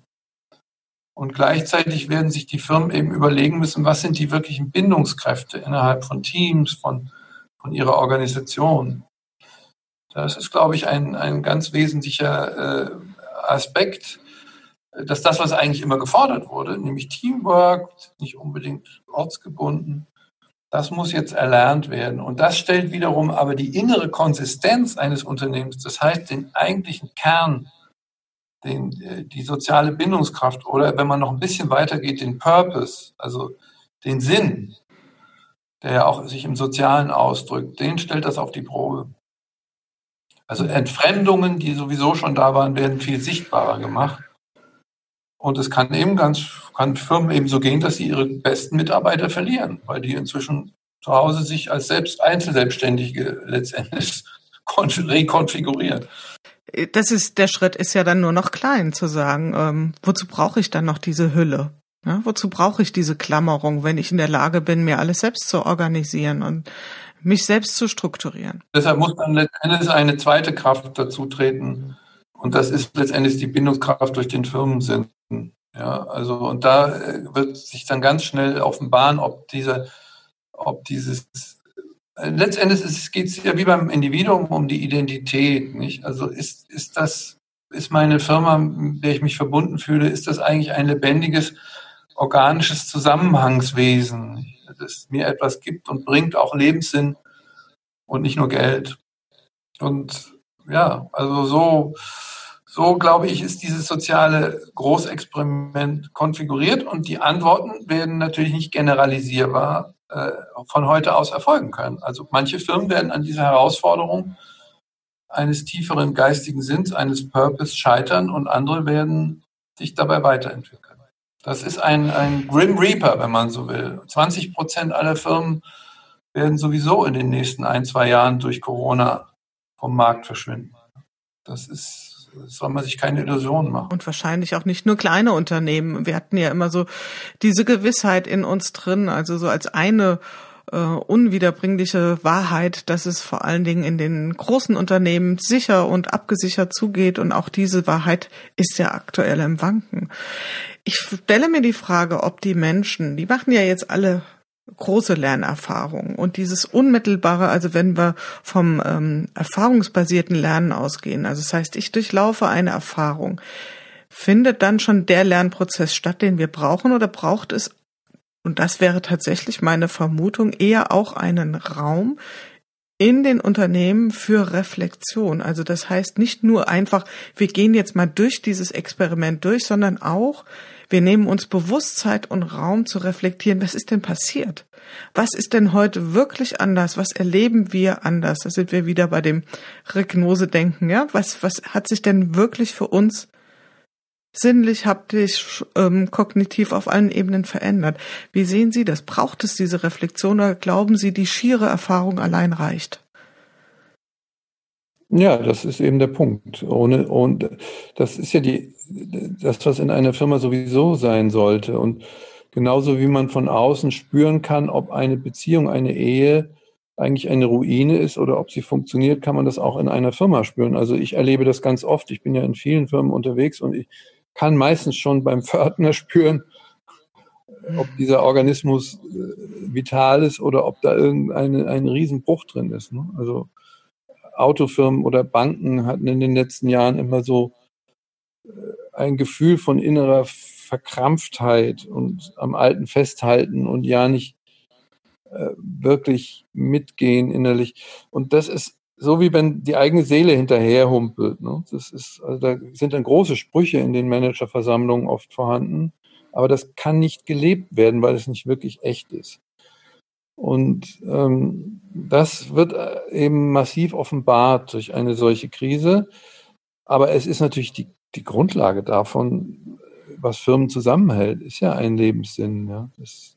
Und gleichzeitig werden sich die Firmen eben überlegen müssen, was sind die wirklichen Bindungskräfte innerhalb von Teams, von, von ihrer Organisation. Das ist, glaube ich, ein, ein ganz wesentlicher äh, Aspekt, dass das, was eigentlich immer gefordert wurde, nämlich Teamwork, nicht unbedingt ortsgebunden, das muss jetzt erlernt werden. Und das stellt wiederum aber die innere Konsistenz eines Unternehmens, das heißt den eigentlichen Kern den, äh, die soziale Bindungskraft oder wenn man noch ein bisschen weiter geht, den Purpose, also den Sinn, der ja auch sich im Sozialen ausdrückt, den stellt das auf die Probe. Also Entfremdungen, die sowieso schon da waren, werden viel sichtbarer gemacht. Und es kann eben ganz, kann Firmen eben so gehen, dass sie ihre besten Mitarbeiter verlieren, weil die inzwischen zu Hause sich als selbst Einzelselbstständige letztendlich (laughs) rekonfigurieren. Das ist, der Schritt ist ja dann nur noch klein zu sagen, ähm, wozu brauche ich dann noch diese Hülle? Ja, wozu brauche ich diese Klammerung, wenn ich in der Lage bin, mir alles selbst zu organisieren und mich selbst zu strukturieren? Deshalb muss dann letztendlich eine zweite Kraft dazu treten. Und das ist letztendlich die Bindungskraft durch den Firmensinn. Ja, also, und da äh, wird sich dann ganz schnell offenbaren, ob diese, ob dieses letztendlich geht es ja wie beim Individuum um die Identität, nicht? Also ist, ist das, ist meine Firma, mit der ich mich verbunden fühle, ist das eigentlich ein lebendiges, organisches Zusammenhangswesen, das mir etwas gibt und bringt auch Lebenssinn und nicht nur Geld. Und ja, also so, so glaube ich, ist dieses soziale Großexperiment konfiguriert und die Antworten werden natürlich nicht generalisierbar von heute aus erfolgen können. Also manche Firmen werden an dieser Herausforderung eines tieferen geistigen Sinns, eines Purpose scheitern und andere werden sich dabei weiterentwickeln. Das ist ein, ein Grim Reaper, wenn man so will. 20 Prozent aller Firmen werden sowieso in den nächsten ein, zwei Jahren durch Corona vom Markt verschwinden. Das ist soll man sich keine Illusionen machen. Und wahrscheinlich auch nicht nur kleine Unternehmen. Wir hatten ja immer so diese Gewissheit in uns drin, also so als eine äh, unwiederbringliche Wahrheit, dass es vor allen Dingen in den großen Unternehmen sicher und abgesichert zugeht. Und auch diese Wahrheit ist ja aktuell im Wanken. Ich stelle mir die Frage, ob die Menschen, die machen ja jetzt alle große Lernerfahrung und dieses unmittelbare, also wenn wir vom ähm, erfahrungsbasierten Lernen ausgehen, also das heißt, ich durchlaufe eine Erfahrung, findet dann schon der Lernprozess statt, den wir brauchen oder braucht es, und das wäre tatsächlich meine Vermutung, eher auch einen Raum in den Unternehmen für Reflexion. Also das heißt nicht nur einfach, wir gehen jetzt mal durch dieses Experiment durch, sondern auch, wir nehmen uns Bewusstsein und Raum zu reflektieren. Was ist denn passiert? Was ist denn heute wirklich anders? Was erleben wir anders? Da sind wir wieder bei dem Regnose-Denken, ja? Was, was hat sich denn wirklich für uns sinnlich, haptisch, ähm, kognitiv auf allen Ebenen verändert? Wie sehen Sie das? Braucht es diese Reflexion oder glauben Sie, die schiere Erfahrung allein reicht? Ja, das ist eben der Punkt. Ohne, und das ist ja die, das, was in einer Firma sowieso sein sollte. Und Genauso wie man von außen spüren kann, ob eine Beziehung, eine Ehe eigentlich eine Ruine ist oder ob sie funktioniert, kann man das auch in einer Firma spüren. Also ich erlebe das ganz oft. Ich bin ja in vielen Firmen unterwegs und ich kann meistens schon beim Pförtner (laughs) spüren, ob dieser Organismus äh, vital ist oder ob da irgendein ein Riesenbruch drin ist. Ne? Also Autofirmen oder Banken hatten in den letzten Jahren immer so äh, ein Gefühl von innerer Verkrampftheit und am Alten festhalten und ja nicht äh, wirklich mitgehen innerlich. Und das ist so wie wenn die eigene Seele hinterherhumpelt. Ne? Das ist, also da sind dann große Sprüche in den Managerversammlungen oft vorhanden, aber das kann nicht gelebt werden, weil es nicht wirklich echt ist. Und ähm, das wird äh, eben massiv offenbart durch eine solche Krise. Aber es ist natürlich die, die Grundlage davon, was Firmen zusammenhält, ist ja ein Lebenssinn. Ja. Das,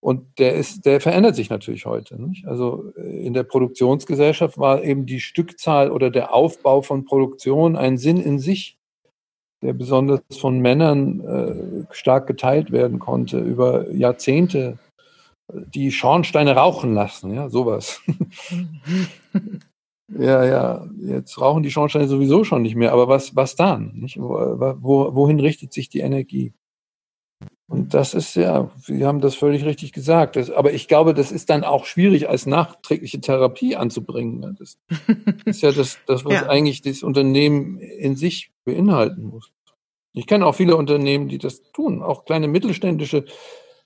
und der ist, der verändert sich natürlich heute. Nicht? Also äh, in der Produktionsgesellschaft war eben die Stückzahl oder der Aufbau von Produktion ein Sinn in sich, der besonders von Männern äh, stark geteilt werden konnte über Jahrzehnte. Die Schornsteine rauchen lassen, ja, sowas. (laughs) ja, ja, jetzt rauchen die Schornsteine sowieso schon nicht mehr, aber was, was dann? Nicht? Wo, wo, wohin richtet sich die Energie? Und das ist ja, Sie haben das völlig richtig gesagt. Das, aber ich glaube, das ist dann auch schwierig als nachträgliche Therapie anzubringen. Das (laughs) ist ja das, das was ja. eigentlich das Unternehmen in sich beinhalten muss. Ich kenne auch viele Unternehmen, die das tun, auch kleine mittelständische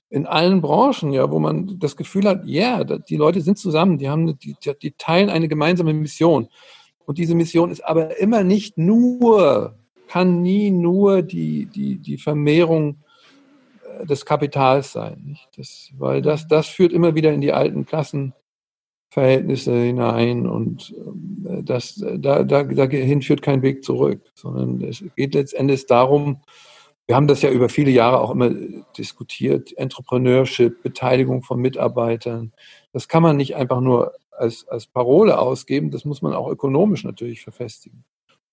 in allen Branchen, ja, wo man das Gefühl hat, ja, yeah, die Leute sind zusammen, die haben, die, die teilen eine gemeinsame Mission. Und diese Mission ist aber immer nicht nur, kann nie nur die, die, die Vermehrung des Kapitals sein. Nicht? Das, weil das, das führt immer wieder in die alten Klassenverhältnisse hinein und äh, das, da, da, dahin führt kein Weg zurück, sondern es geht letztendlich darum, wir haben das ja über viele Jahre auch immer diskutiert, Entrepreneurship, Beteiligung von Mitarbeitern. Das kann man nicht einfach nur als, als Parole ausgeben, das muss man auch ökonomisch natürlich verfestigen.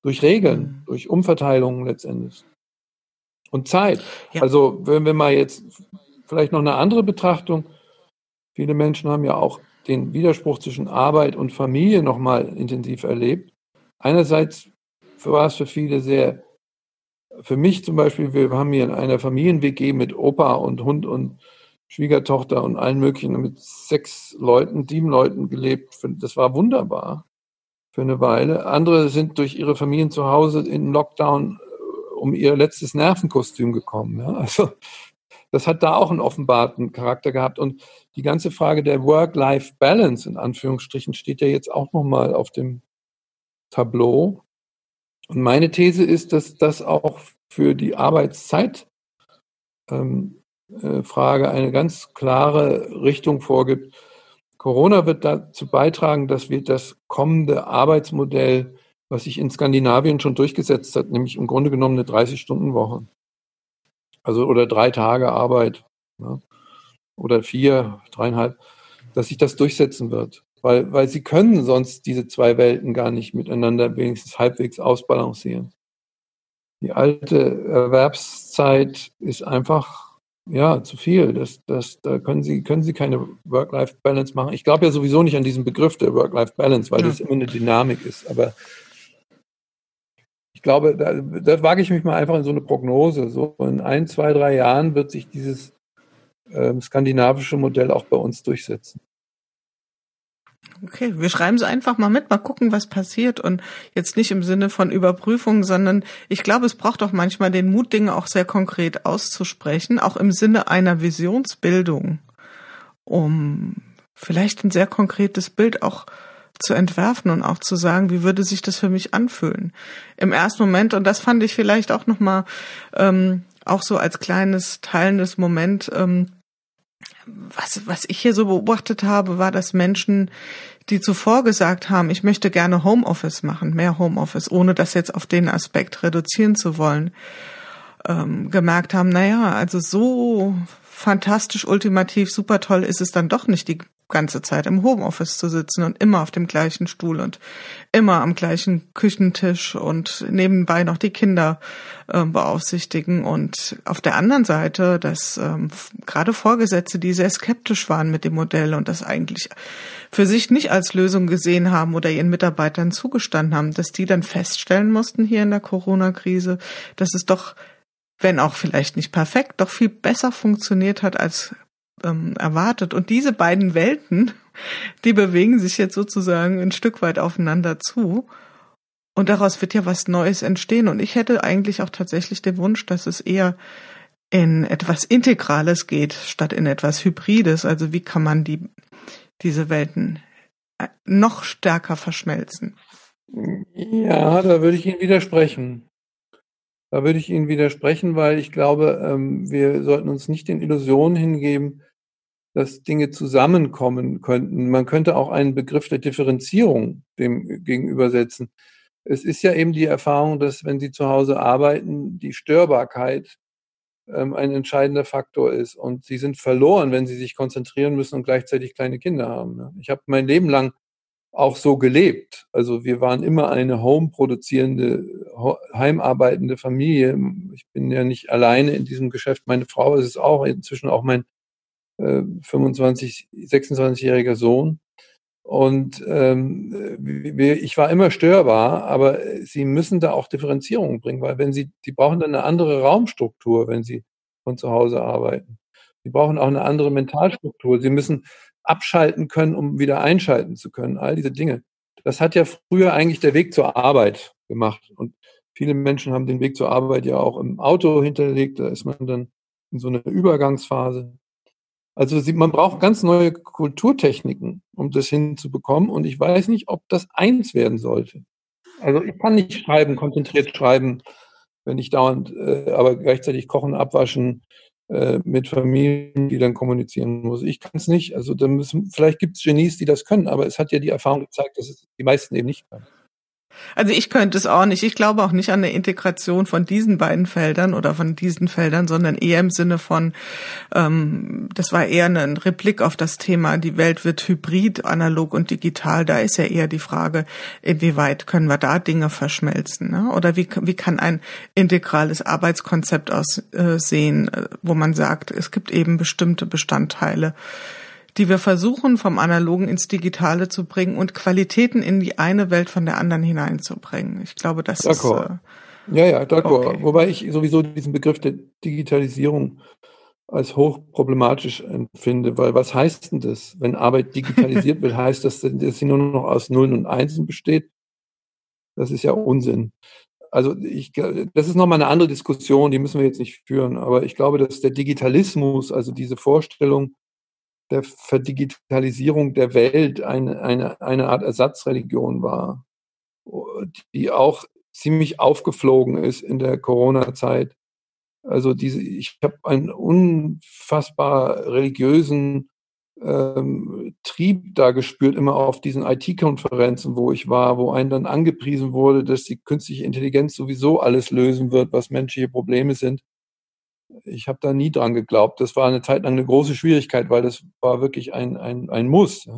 Durch Regeln, mhm. durch Umverteilungen letztendlich und Zeit. Ja. Also wenn wir mal jetzt vielleicht noch eine andere Betrachtung, viele Menschen haben ja auch den Widerspruch zwischen Arbeit und Familie nochmal intensiv erlebt. Einerseits war es für viele sehr, für mich zum Beispiel, wir haben hier in einer Familien-WG mit Opa und Hund und Schwiegertochter und allen möglichen, mit sechs Leuten, sieben Leuten gelebt. Das war wunderbar für eine Weile. Andere sind durch ihre Familien zu Hause in Lockdown um ihr letztes Nervenkostüm gekommen. Ja? Also das hat da auch einen offenbarten Charakter gehabt. Und die ganze Frage der Work-Life-Balance in Anführungsstrichen steht ja jetzt auch nochmal auf dem Tableau. Und meine These ist, dass das auch für die Arbeitszeit ähm, äh, eine ganz klare Richtung vorgibt. Corona wird dazu beitragen, dass wir das kommende Arbeitsmodell was sich in Skandinavien schon durchgesetzt hat, nämlich im Grunde genommen eine 30-Stunden-Woche. Also oder drei Tage Arbeit ja, oder vier, dreieinhalb, dass sich das durchsetzen wird. Weil, weil sie können sonst diese zwei Welten gar nicht miteinander wenigstens halbwegs ausbalancieren. Die alte Erwerbszeit ist einfach ja zu viel. Das, das, da können Sie, können Sie keine Work-Life-Balance machen. Ich glaube ja sowieso nicht an diesen Begriff der Work-Life-Balance, weil ja. das immer eine Dynamik ist. Aber ich glaube, da, da wage ich mich mal einfach in so eine Prognose. So in ein, zwei, drei Jahren wird sich dieses ähm, skandinavische Modell auch bei uns durchsetzen. Okay, wir schreiben es einfach mal mit, mal gucken, was passiert und jetzt nicht im Sinne von Überprüfung, sondern ich glaube, es braucht auch manchmal den Mut, Dinge auch sehr konkret auszusprechen, auch im Sinne einer Visionsbildung, um vielleicht ein sehr konkretes Bild auch zu entwerfen und auch zu sagen, wie würde sich das für mich anfühlen. Im ersten Moment, und das fand ich vielleicht auch nochmal ähm, auch so als kleines teilendes Moment, ähm, was, was ich hier so beobachtet habe, war, dass Menschen, die zuvor gesagt haben, ich möchte gerne Homeoffice machen, mehr Homeoffice, ohne das jetzt auf den Aspekt reduzieren zu wollen, ähm, gemerkt haben, naja, also so fantastisch, ultimativ, super toll ist es dann doch nicht. Die ganze Zeit im Homeoffice zu sitzen und immer auf dem gleichen Stuhl und immer am gleichen Küchentisch und nebenbei noch die Kinder äh, beaufsichtigen. Und auf der anderen Seite, dass ähm, gerade Vorgesetzte, die sehr skeptisch waren mit dem Modell und das eigentlich für sich nicht als Lösung gesehen haben oder ihren Mitarbeitern zugestanden haben, dass die dann feststellen mussten hier in der Corona-Krise, dass es doch wenn auch vielleicht nicht perfekt, doch viel besser funktioniert hat als ähm, erwartet. Und diese beiden Welten, (laughs) die bewegen sich jetzt sozusagen ein Stück weit aufeinander zu. Und daraus wird ja was Neues entstehen. Und ich hätte eigentlich auch tatsächlich den Wunsch, dass es eher in etwas Integrales geht, statt in etwas Hybrides. Also wie kann man die, diese Welten äh, noch stärker verschmelzen? Ja, da würde ich Ihnen widersprechen. Da würde ich Ihnen widersprechen, weil ich glaube, ähm, wir sollten uns nicht den Illusionen hingeben, dass Dinge zusammenkommen könnten. Man könnte auch einen Begriff der Differenzierung dem gegenübersetzen. Es ist ja eben die Erfahrung, dass wenn Sie zu Hause arbeiten, die Störbarkeit ähm, ein entscheidender Faktor ist. Und Sie sind verloren, wenn Sie sich konzentrieren müssen und gleichzeitig kleine Kinder haben. Ne? Ich habe mein Leben lang auch so gelebt. Also wir waren immer eine home-produzierende, heimarbeitende Familie. Ich bin ja nicht alleine in diesem Geschäft. Meine Frau ist es auch, inzwischen auch mein äh, 25, 26-jähriger Sohn. Und ähm, ich war immer störbar, aber sie müssen da auch Differenzierungen bringen, weil wenn sie, die brauchen dann eine andere Raumstruktur, wenn sie von zu Hause arbeiten. Sie brauchen auch eine andere Mentalstruktur. Sie müssen abschalten können, um wieder einschalten zu können. All diese Dinge. Das hat ja früher eigentlich der Weg zur Arbeit gemacht. Und viele Menschen haben den Weg zur Arbeit ja auch im Auto hinterlegt. Da ist man dann in so einer Übergangsphase. Also man braucht ganz neue Kulturtechniken, um das hinzubekommen. Und ich weiß nicht, ob das eins werden sollte. Also ich kann nicht schreiben, konzentriert schreiben, wenn ich dauernd, äh, aber gleichzeitig kochen, abwaschen, äh, mit Familienmitgliedern kommunizieren muss. Ich kann es nicht. Also da müssen, vielleicht gibt es Genies, die das können, aber es hat ja die Erfahrung gezeigt, dass es die meisten eben nicht können. Also ich könnte es auch nicht. Ich glaube auch nicht an eine Integration von diesen beiden Feldern oder von diesen Feldern, sondern eher im Sinne von, ähm, das war eher ein Replik auf das Thema, die Welt wird hybrid, analog und digital. Da ist ja eher die Frage, inwieweit können wir da Dinge verschmelzen? Ne? Oder wie, wie kann ein integrales Arbeitskonzept aussehen, äh, wo man sagt, es gibt eben bestimmte Bestandteile, die wir versuchen vom Analogen ins Digitale zu bringen und Qualitäten in die eine Welt von der anderen hineinzubringen. Ich glaube, das ist. Äh, ja, ja, d'accord. Okay. Wobei ich sowieso diesen Begriff der Digitalisierung als hochproblematisch empfinde, weil was heißt denn das? Wenn Arbeit digitalisiert (laughs) wird, heißt das, dass sie nur noch aus Nullen und Einsen besteht? Das ist ja Unsinn. Also ich, das ist nochmal eine andere Diskussion, die müssen wir jetzt nicht führen. Aber ich glaube, dass der Digitalismus, also diese Vorstellung, der Verdigitalisierung der Welt eine, eine, eine Art Ersatzreligion war, die auch ziemlich aufgeflogen ist in der Corona-Zeit. Also diese, ich habe einen unfassbar religiösen ähm, Trieb da gespürt, immer auf diesen IT-Konferenzen, wo ich war, wo einem dann angepriesen wurde, dass die künstliche Intelligenz sowieso alles lösen wird, was menschliche Probleme sind ich habe da nie dran geglaubt. Das war eine Zeit lang eine große Schwierigkeit, weil das war wirklich ein, ein, ein Muss.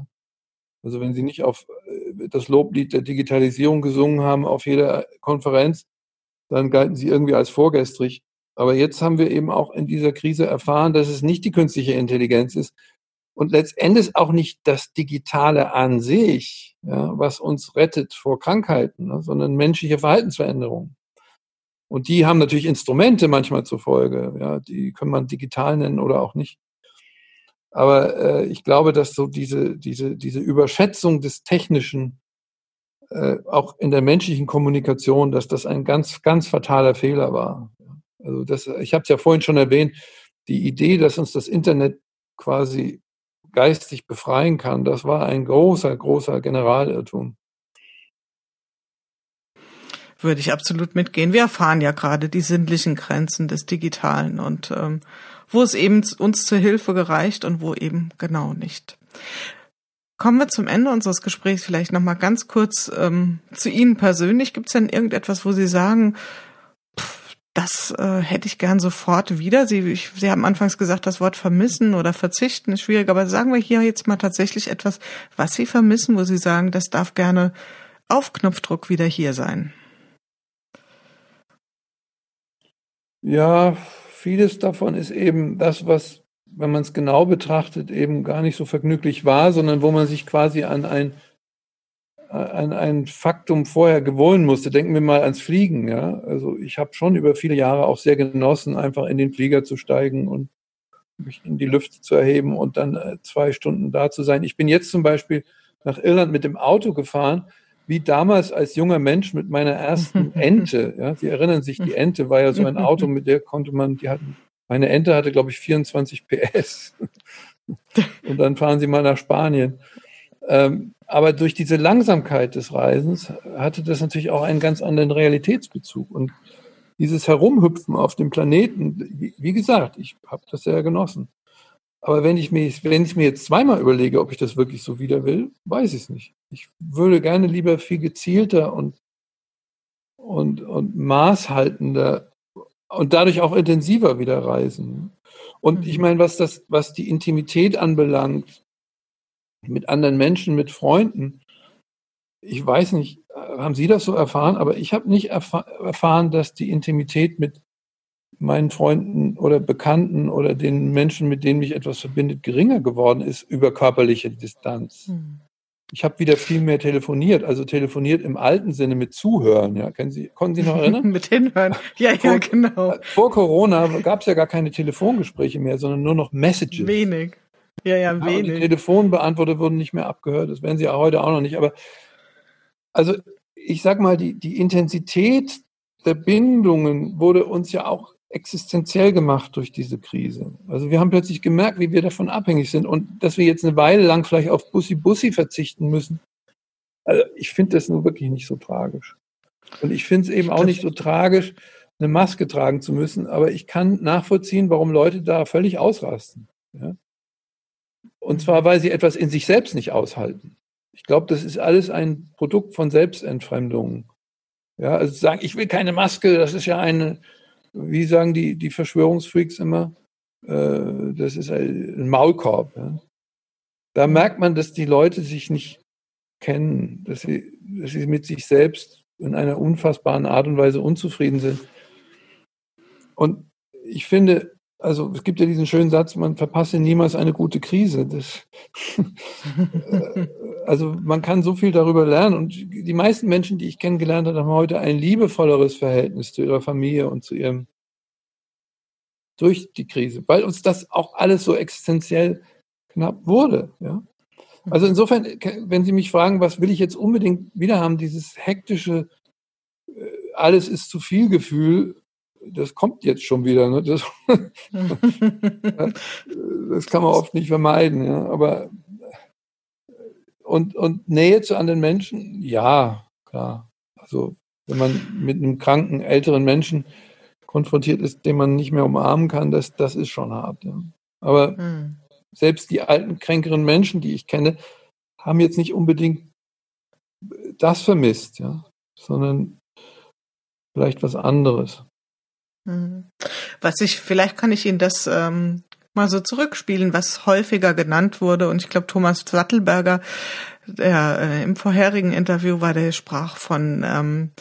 Also wenn Sie nicht auf äh, das Loblied der Digitalisierung gesungen haben auf jeder Konferenz, dann galten Sie irgendwie als vorgestrig. Aber jetzt haben wir eben auch in dieser Krise erfahren, dass es nicht die künstliche Intelligenz ist und letztendlich auch nicht das Digitale an sich, ja, was uns rettet vor Krankheiten, ne, sondern menschliche Verhaltensveränderungen. Und die haben natürlich Instrumente manchmal zur Folge. Ja, die kann man digital nennen oder auch nicht. Aber äh, ich glaube, dass so diese, diese, diese Überschätzung des Technischen äh, auch in der menschlichen Kommunikation, dass das ein ganz, ganz fataler Fehler war. Also das, ich habe es ja vorhin schon erwähnt, die Idee, dass uns das Internet quasi geistig befreien kann, das war ein großer, großer Generalirrtum würde ich absolut mitgehen. Wir erfahren ja gerade die sinnlichen Grenzen des Digitalen und ähm, wo es eben uns zur Hilfe gereicht und wo eben genau nicht. Kommen wir zum Ende unseres Gesprächs vielleicht noch mal ganz kurz ähm, zu Ihnen persönlich. Gibt es denn irgendetwas, wo Sie sagen, pff, das äh, hätte ich gern sofort wieder. Sie, ich, Sie haben anfangs gesagt, das Wort vermissen oder verzichten ist schwierig, aber sagen wir hier jetzt mal tatsächlich etwas, was Sie vermissen, wo Sie sagen, das darf gerne auf Knopfdruck wieder hier sein. Ja, vieles davon ist eben das, was, wenn man es genau betrachtet, eben gar nicht so vergnüglich war, sondern wo man sich quasi an ein an ein Faktum vorher gewöhnen musste. Denken wir mal ans Fliegen. Ja? Also ich habe schon über viele Jahre auch sehr genossen, einfach in den Flieger zu steigen und mich in die Lüfte zu erheben und dann äh, zwei Stunden da zu sein. Ich bin jetzt zum Beispiel nach Irland mit dem Auto gefahren, wie damals als junger Mensch mit meiner ersten (laughs) Ente. Ja? Sie erinnern sich, die Ente war ja so ein (laughs) Auto, mit der konnte man, die hatten, meine Ente hatte, glaube ich, 24 PS. (laughs) und dann fahren sie mal nach Spanien. Ähm, aber durch diese Langsamkeit des Reisens hatte das natürlich auch einen ganz anderen Realitätsbezug. Und dieses Herumhüpfen auf dem Planeten, wie, wie gesagt, ich habe das sehr genossen. Aber wenn ich, mich, wenn ich mir jetzt zweimal überlege, ob ich das wirklich so wieder will, weiß ich es nicht. Ich würde gerne lieber viel gezielter und, und, und maßhaltender und dadurch auch intensiver wieder reisen. Und ich mhm. meine, was das, was die Intimität anbelangt, mit anderen Menschen, mit Freunden. Ich weiß nicht, haben Sie das so erfahren, aber ich habe nicht erfa erfahren, dass die Intimität mit meinen Freunden oder Bekannten oder den Menschen, mit denen mich etwas verbindet, geringer geworden ist über körperliche Distanz. Hm. Ich habe wieder viel mehr telefoniert, also telefoniert im alten Sinne mit Zuhören. Ja, kennen Sie, konnten Sie noch (laughs) erinnern? mit Hinhören. Ja, ja, vor, genau. Vor Corona gab es ja gar keine Telefongespräche mehr, sondern nur noch Messages. Wenig. Ja, ja, wenig. Ja, die Telefonbeantworter wurden nicht mehr abgehört. Das werden sie ja heute auch noch nicht. Aber also ich sag mal, die, die Intensität der Bindungen wurde uns ja auch existenziell gemacht durch diese Krise. Also wir haben plötzlich gemerkt, wie wir davon abhängig sind und dass wir jetzt eine Weile lang vielleicht auf Bussi-Bussi verzichten müssen. Also ich finde das nun wirklich nicht so tragisch. Und ich finde es eben auch nicht so tragisch, eine Maske tragen zu müssen, aber ich kann nachvollziehen, warum Leute da völlig ausrasten. Ja? Und zwar, weil sie etwas in sich selbst nicht aushalten. Ich glaube, das ist alles ein Produkt von Selbstentfremdung. Ja, also sagen, ich will keine Maske, das ist ja eine, wie sagen die, die Verschwörungsfreaks immer, äh, das ist ein Maulkorb. Ja. Da merkt man, dass die Leute sich nicht kennen, dass sie, dass sie mit sich selbst in einer unfassbaren Art und Weise unzufrieden sind. Und ich finde, also es gibt ja diesen schönen Satz, man verpasse niemals eine gute Krise. Das, (laughs) äh, also man kann so viel darüber lernen und die meisten Menschen, die ich kennengelernt habe, haben heute ein liebevolleres Verhältnis zu ihrer Familie und zu ihrem durch die Krise, weil uns das auch alles so existenziell knapp wurde. Ja? Also insofern, wenn Sie mich fragen, was will ich jetzt unbedingt wieder haben, dieses hektische, äh, alles ist zu viel Gefühl, das kommt jetzt schon wieder. Ne? Das, (laughs) das, kann man oft nicht vermeiden. Ja? Aber und, und Nähe zu anderen Menschen, ja, klar. Also wenn man mit einem kranken, älteren Menschen konfrontiert ist, den man nicht mehr umarmen kann, das, das ist schon hart. Ja. Aber mhm. selbst die alten, kränkeren Menschen, die ich kenne, haben jetzt nicht unbedingt das vermisst, ja, sondern vielleicht was anderes. Mhm. Was ich, vielleicht kann ich Ihnen das ähm, mal so zurückspielen, was häufiger genannt wurde. Und ich glaube, Thomas Sattelberger, der äh, im vorherigen Interview war, der sprach von ähm,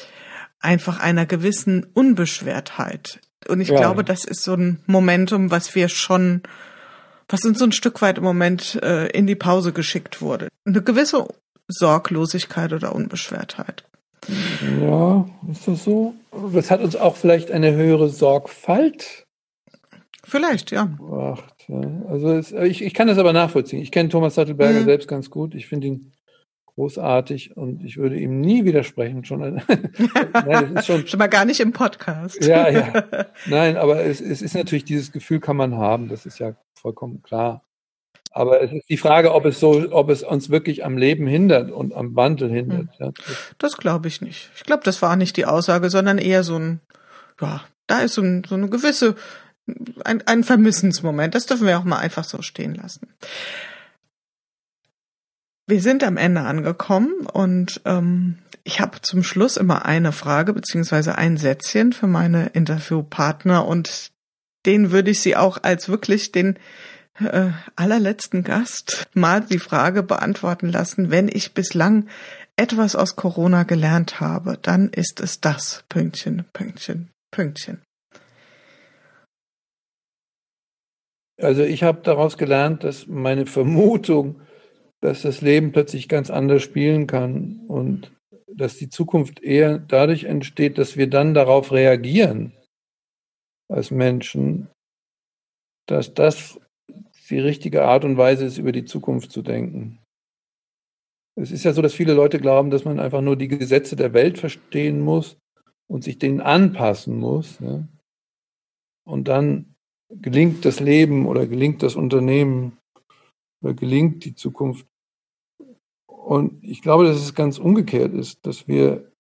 einfach einer gewissen Unbeschwertheit. Und ich ja. glaube, das ist so ein Momentum, was wir schon, was uns so ein Stück weit im Moment äh, in die Pause geschickt wurde. Eine gewisse Sorglosigkeit oder Unbeschwertheit. Ja, ist das so? Das hat uns auch vielleicht eine höhere Sorgfalt. Vielleicht, ja. Ja. Also es, ich, ich kann das aber nachvollziehen. Ich kenne Thomas Sattelberger mhm. selbst ganz gut. Ich finde ihn großartig und ich würde ihm nie widersprechen. Schon, (laughs) nein, schon, schon mal gar nicht im Podcast. Ja, ja. (laughs) Nein, aber es, es ist natürlich, dieses Gefühl kann man haben. Das ist ja vollkommen klar. Aber es ist die Frage, ob es so, ob es uns wirklich am Leben hindert und am Wandel hindert. Hm. Ja. Das glaube ich nicht. Ich glaube, das war nicht die Aussage, sondern eher so ein, ja, da ist so, ein, so eine gewisse, ein, ein Vermissensmoment. Das dürfen wir auch mal einfach so stehen lassen. Wir sind am Ende angekommen und ähm, ich habe zum Schluss immer eine Frage beziehungsweise ein Sätzchen für meine Interviewpartner und den würde ich Sie auch als wirklich den äh, allerletzten Gast mal die Frage beantworten lassen, wenn ich bislang etwas aus Corona gelernt habe, dann ist es das. Pünktchen, Pünktchen, Pünktchen. Also ich habe daraus gelernt, dass meine Vermutung, dass das Leben plötzlich ganz anders spielen kann und dass die Zukunft eher dadurch entsteht, dass wir dann darauf reagieren als Menschen, dass das die richtige Art und Weise ist, über die Zukunft zu denken. Es ist ja so, dass viele Leute glauben, dass man einfach nur die Gesetze der Welt verstehen muss und sich denen anpassen muss. Ja? Und dann gelingt das Leben oder gelingt das Unternehmen oder gelingt die Zukunft. Und ich glaube, dass es ganz umgekehrt ist, dass wir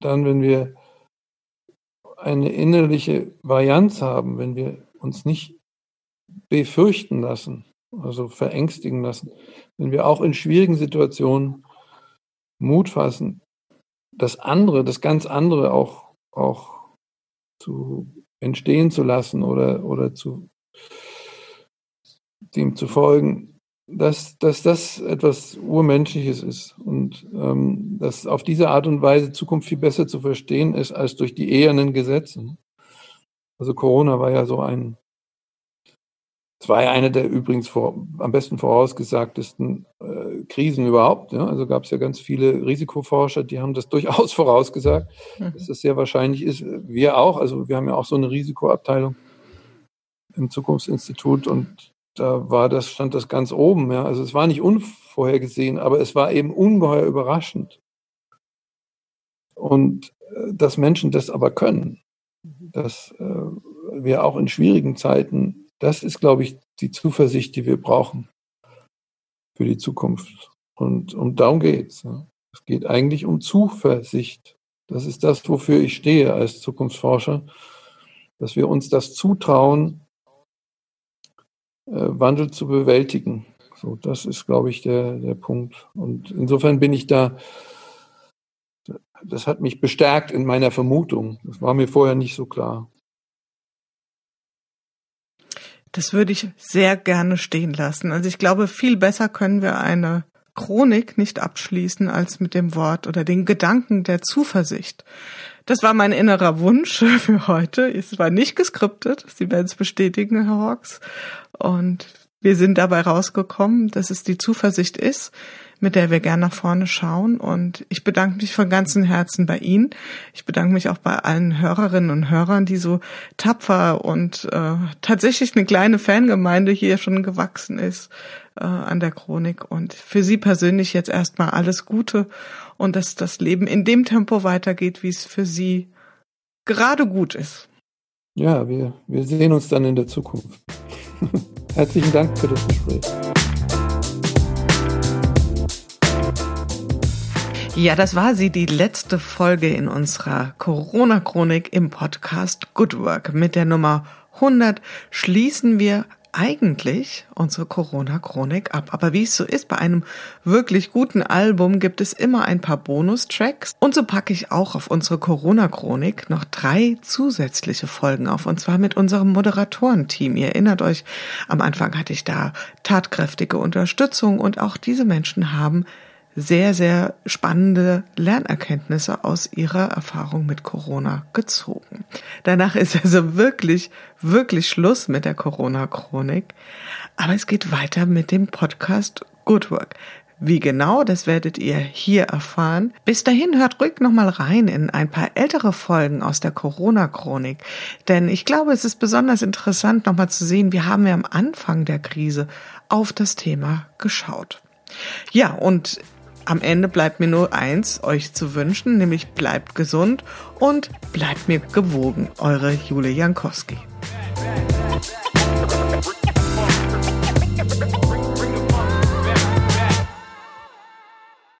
dann, wenn wir eine innerliche Varianz haben, wenn wir uns nicht befürchten lassen, also verängstigen lassen, wenn wir auch in schwierigen Situationen Mut fassen, das andere, das ganz andere auch, auch zu entstehen zu lassen oder, oder zu dem zu folgen, dass, dass das etwas Urmenschliches ist und ähm, dass auf diese Art und Weise Zukunft viel besser zu verstehen ist als durch die ehernen Gesetze. Also Corona war ja so ein, es war ja eine der übrigens vor, am besten vorausgesagtesten äh, Krisen überhaupt. Ja? Also gab es ja ganz viele Risikoforscher, die haben das (laughs) durchaus vorausgesagt, mhm. dass das sehr wahrscheinlich ist. Wir auch, also wir haben ja auch so eine Risikoabteilung im Zukunftsinstitut und da war das, stand das ganz oben. Ja? Also es war nicht unvorhergesehen, aber es war eben ungeheuer überraschend. Und äh, dass Menschen das aber können, dass äh, wir auch in schwierigen Zeiten das ist, glaube ich, die Zuversicht, die wir brauchen für die Zukunft. Und um darum geht's. Ja. Es geht eigentlich um Zuversicht. Das ist das, wofür ich stehe als Zukunftsforscher, dass wir uns das zutrauen, äh, Wandel zu bewältigen. So, das ist, glaube ich, der, der Punkt. Und insofern bin ich da, das hat mich bestärkt in meiner Vermutung. Das war mir vorher nicht so klar. Das würde ich sehr gerne stehen lassen. Also ich glaube, viel besser können wir eine Chronik nicht abschließen als mit dem Wort oder den Gedanken der Zuversicht. Das war mein innerer Wunsch (laughs) für heute. Es war nicht geskriptet. Sie werden es bestätigen, Herr Hawks. Und wir sind dabei rausgekommen, dass es die Zuversicht ist, mit der wir gern nach vorne schauen. Und ich bedanke mich von ganzem Herzen bei Ihnen. Ich bedanke mich auch bei allen Hörerinnen und Hörern, die so tapfer und äh, tatsächlich eine kleine Fangemeinde hier schon gewachsen ist äh, an der Chronik. Und für Sie persönlich jetzt erstmal alles Gute und dass das Leben in dem Tempo weitergeht, wie es für Sie gerade gut ist. Ja, wir, wir sehen uns dann in der Zukunft. (laughs) Herzlichen Dank für das Gespräch. Ja, das war sie, die letzte Folge in unserer Corona-Chronik im Podcast Good Work. Mit der Nummer 100 schließen wir eigentlich unsere Corona-Chronik ab. Aber wie es so ist, bei einem wirklich guten Album gibt es immer ein paar Bonustracks. Und so packe ich auch auf unsere Corona-Chronik noch drei zusätzliche Folgen auf. Und zwar mit unserem Moderatorenteam. Ihr erinnert euch, am Anfang hatte ich da tatkräftige Unterstützung und auch diese Menschen haben sehr, sehr spannende Lernerkenntnisse aus ihrer Erfahrung mit Corona gezogen. Danach ist also wirklich, wirklich Schluss mit der Corona-Chronik. Aber es geht weiter mit dem Podcast Good Work. Wie genau, das werdet ihr hier erfahren. Bis dahin hört ruhig nochmal rein in ein paar ältere Folgen aus der Corona-Chronik. Denn ich glaube, es ist besonders interessant nochmal zu sehen, wie haben wir am Anfang der Krise auf das Thema geschaut. Ja, und am Ende bleibt mir nur eins euch zu wünschen, nämlich bleibt gesund und bleibt mir gewogen. Eure Jule Jankowski.